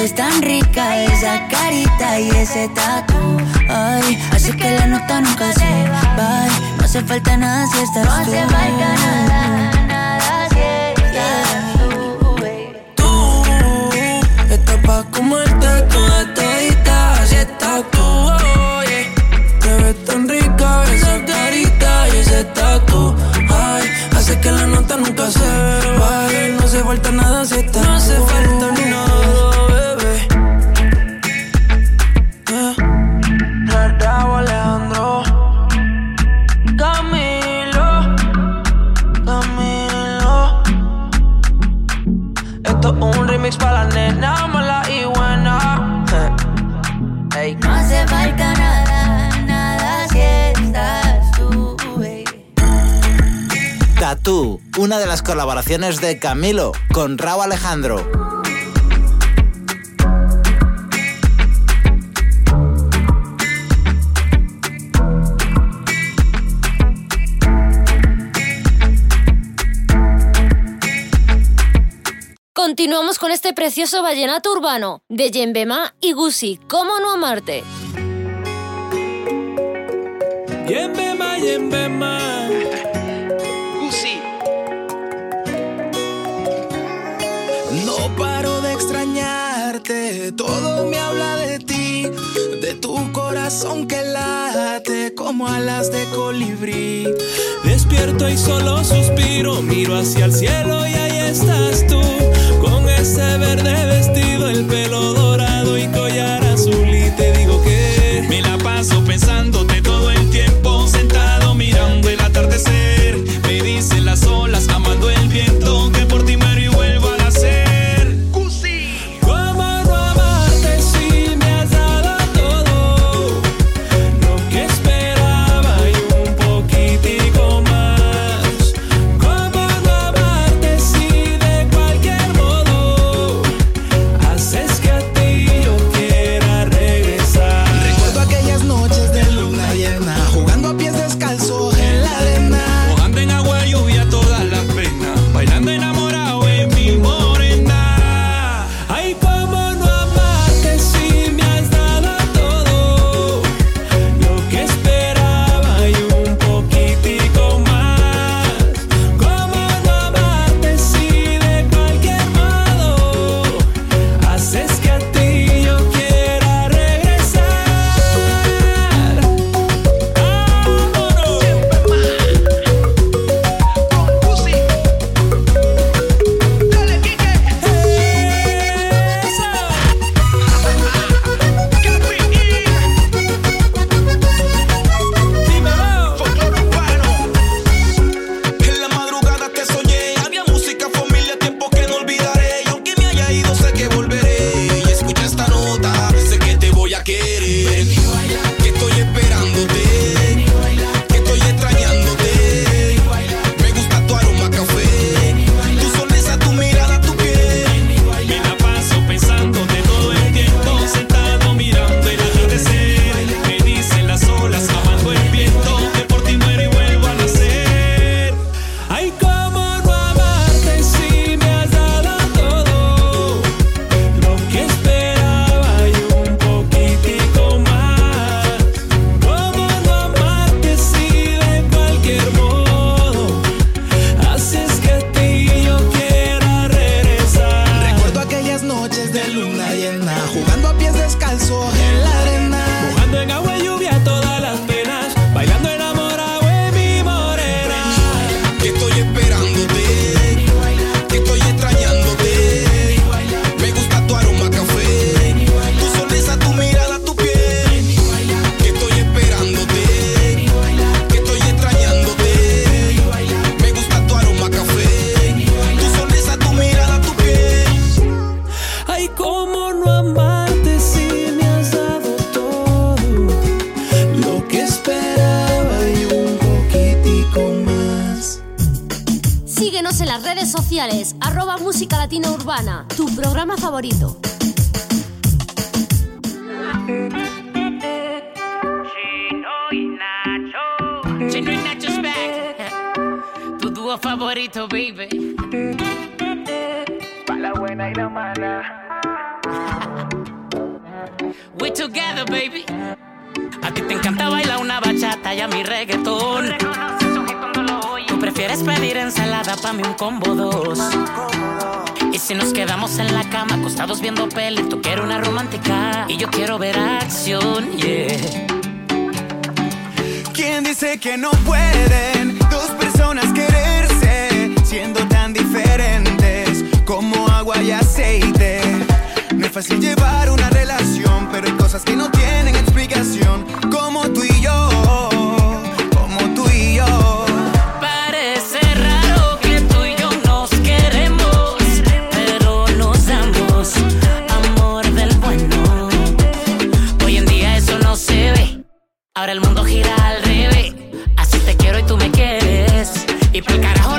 ves tan rica esa carita y ese tatu. Ay, así que la nota nunca se va. No hace falta nada si estás tú. No hace falta nada, nada tú. Tú estás pa comerte toda todita si estás tú. Te ves tan rica esa carita y ese tatu. Ay, hace que la nota nunca se va. No hace falta nada si estás No hace falta Un remix para la nena mala y buena. Hey. No hace falta nada, nada si estás tú. Hey. Tatú, una de las colaboraciones de Camilo con Rao Alejandro. Continuamos con este precioso vallenato urbano de Yembema y Gusi, ¿Cómo no amarte? Yembema, Yembema. Gusi. No paro de extrañarte, todo me habla de ti, de tu corazón que late como alas de colibrí. Despierto y solo suspiro, miro hacia el cielo y ahí estás tú verde vestido, el pelo dorado. Puedes pedir ensalada pa' mí un combo dos. Y si nos quedamos en la cama, acostados viendo peli, tú quieres una romántica y yo quiero ver acción, yeah. ¿Quién dice que no pueden dos personas quererse siendo tan diferentes como agua y aceite? No es fácil llevar una relación, pero hay cosas que no tienen explicación, como tú y yo. Ahora el mundo gira al revés. Así te quiero y tú me quieres. Y para el carajo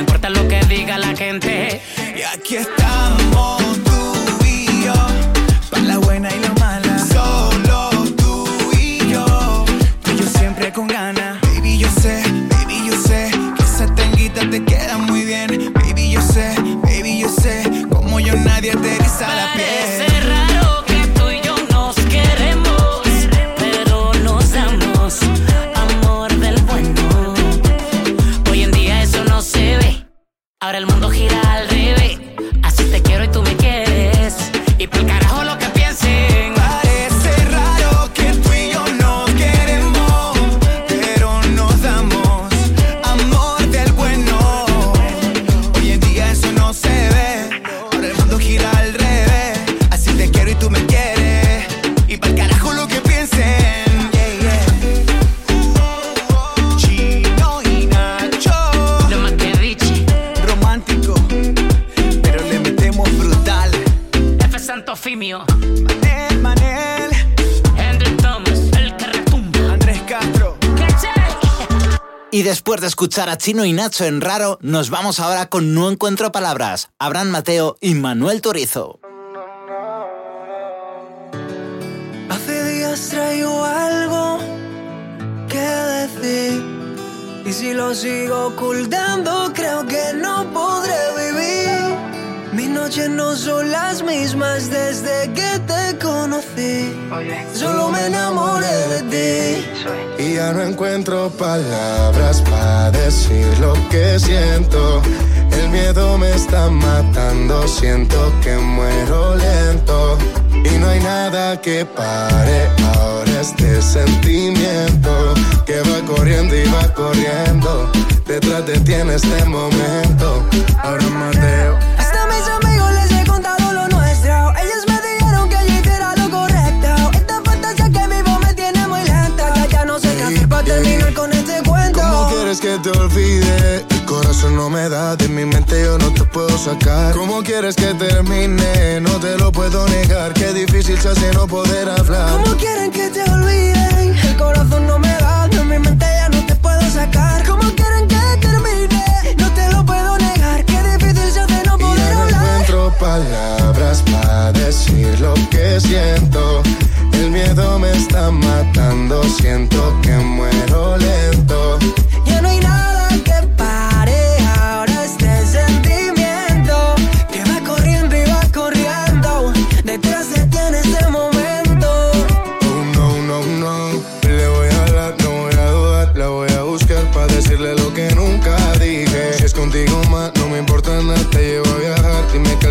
Escuchar a Chino y Nacho en Raro, nos vamos ahora con No Encuentro Palabras, Abraham Mateo y Manuel Turizo. Hace días traigo algo que decir. Y si lo sigo ocultando, creo que no podré vivir. Mis noches no son las mismas desde que te conocí. Solo me enamoré de ti. Y ya no encuentro palabras para decir lo que siento. El miedo me está matando, siento que muero lento. Y no hay nada que pare ahora este sentimiento que va corriendo y va corriendo. Detrás de ti en este momento. Ahora Mateo. Olvide? El corazón no me da, de mi mente yo no te puedo sacar. ¿Cómo quieres que termine? No te lo puedo negar, qué difícil se hace no poder hablar. ¿Cómo quieren que te olviden? El corazón no me da, de mi mente ya no te puedo sacar. ¿Cómo quieren que termine? No te lo puedo negar, qué difícil se hace no poder No hablar. encuentro palabras para decir lo que siento. El miedo me está matando, siento que muero lento. Ya no hay nada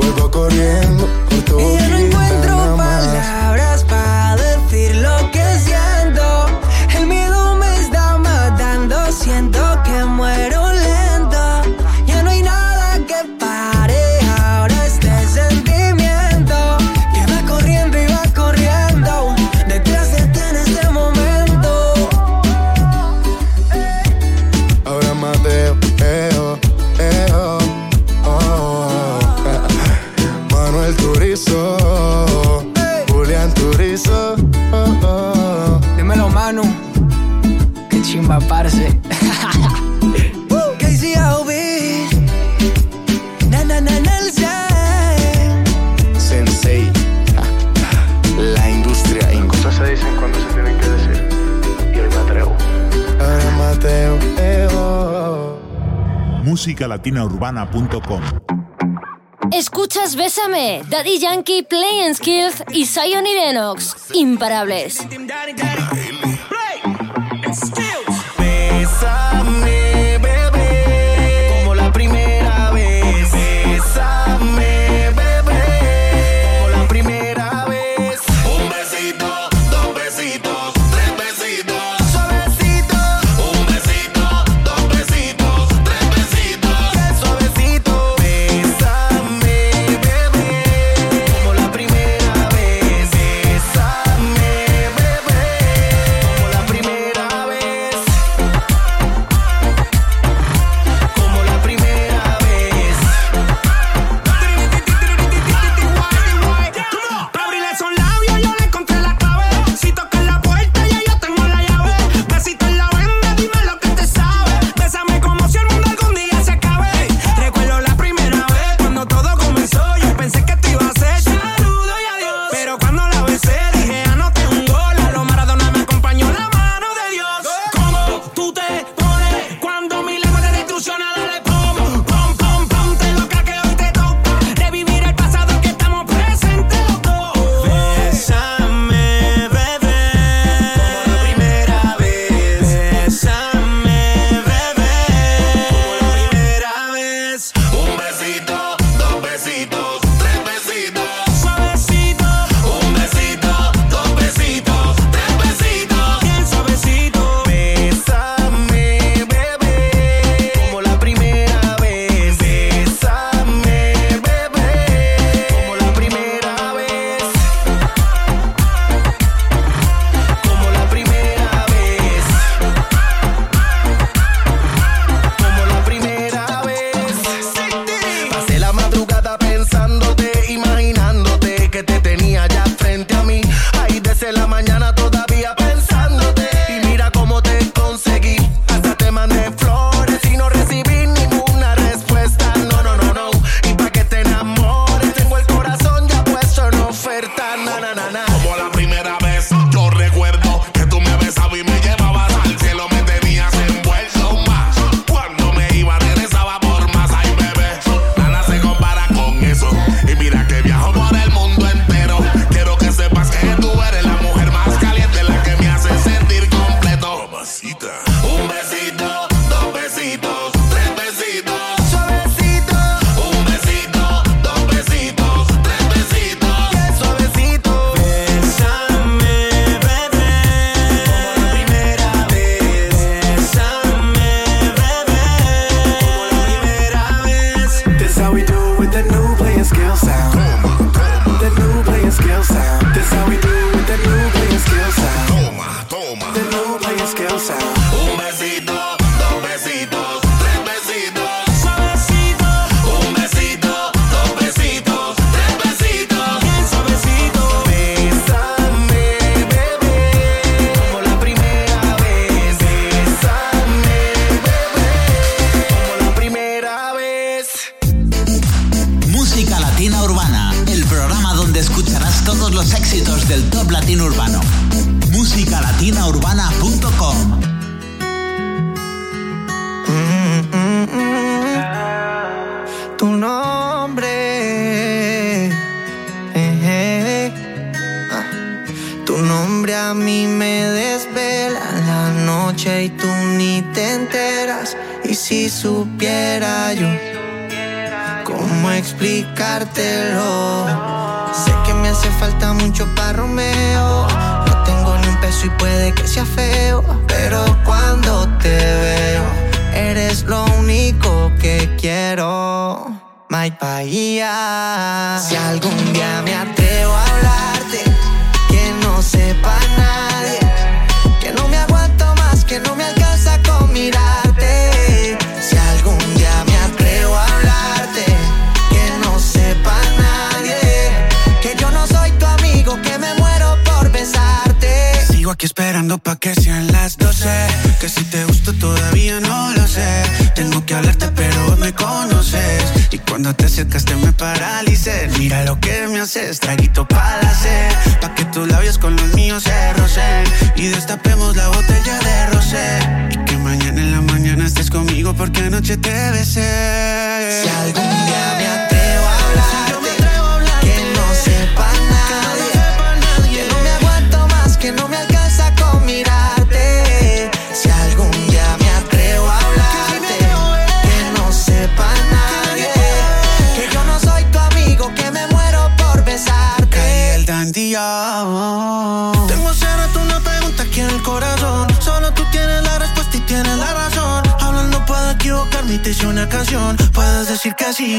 vuelvo corriendo por tu Y ya no encuentro nada más. palabras para decir lo que siento. El miedo me está matando, siento que muero musicalatinaurbana.com. Escuchas Bésame, Daddy Yankee, Play and Skills y Zion y Lennox. Imparables.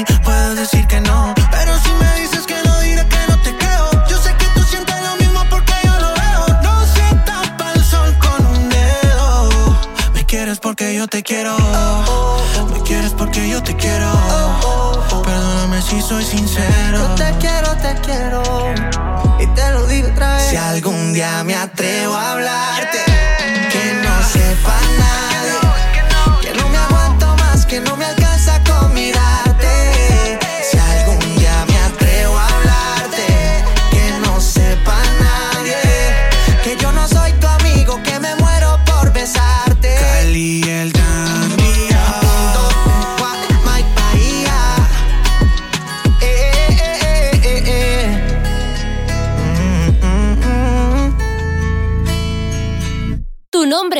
ti puedo decir que no. Pero si me dices que no, diré que no te creo. Yo sé que tú sientes lo mismo porque yo lo veo. No se tapa el sol con un dedo. Me quieres porque yo te quiero. Me quieres porque yo te quiero. Perdóname si soy sincero. Yo te quiero, te quiero. Y te lo digo otra vez. Si algún día me atrevo a hablarte, que no sepa nadie, que no me aguanto más, que no me alcanzo.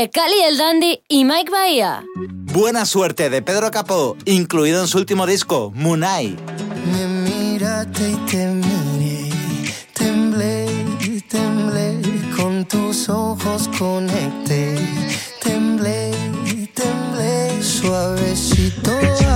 entre Cali el Dandy y Mike Bahía. Buena suerte de Pedro Capó, incluido en su último disco, Munai. Me miraste y te miré, temblé, temblé, con tus ojos conecté, temblé, temblé, suavecito.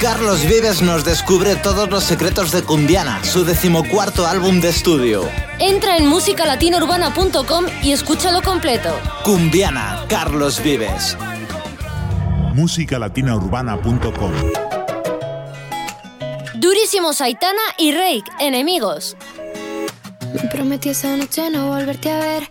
Carlos Vives nos descubre todos los secretos de Cumbiana, su decimocuarto álbum de estudio. Entra en musicalatinourbana.com y escúchalo completo. Cumbiana, Carlos Vives. musicalatinaurbana.com. Durísimo Saitana y Rake, enemigos. Me prometí esa noche no volverte a ver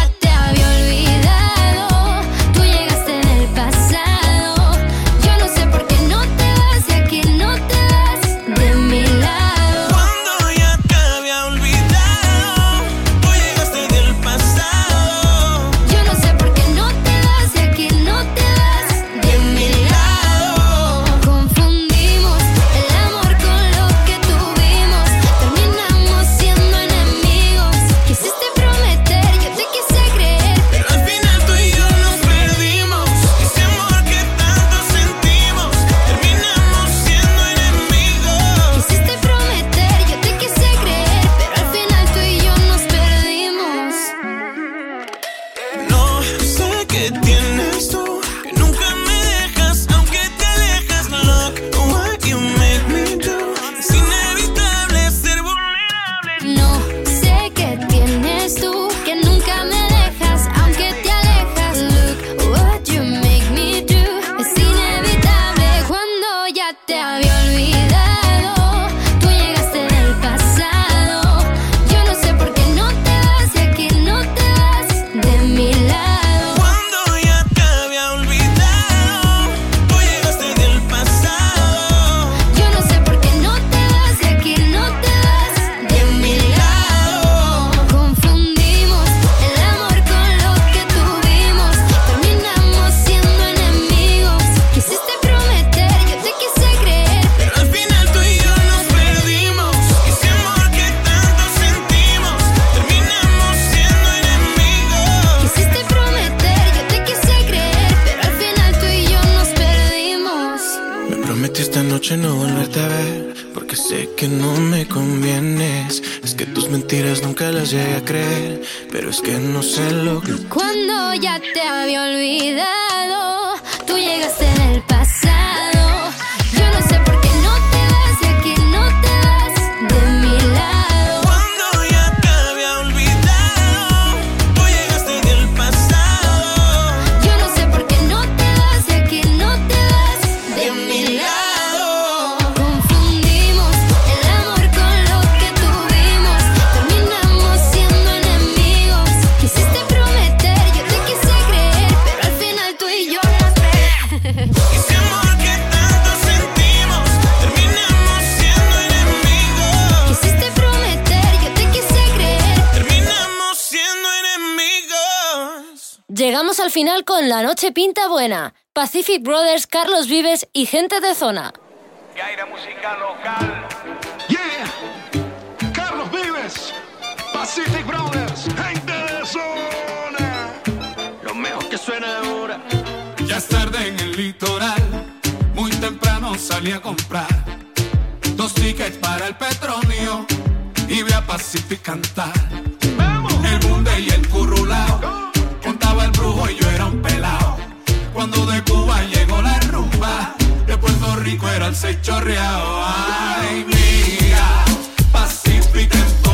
Cuando ya te había olvidado. al final con La Noche Pinta Buena, Pacific Brothers, Carlos Vives y gente de zona. Y aire música local. Yeah, Carlos Vives, Pacific Brothers, gente de zona. Lo mejor que suena ahora. Ya es tarde en el litoral, muy temprano salí a comprar dos tickets para el petróleo y voy a Pacific cantar. Vamos. El bunde y el currulao brujo yo era un pelao. Cuando de Cuba llegó la rumba, de Puerto Rico era el seis. Ay, mía, pacífica en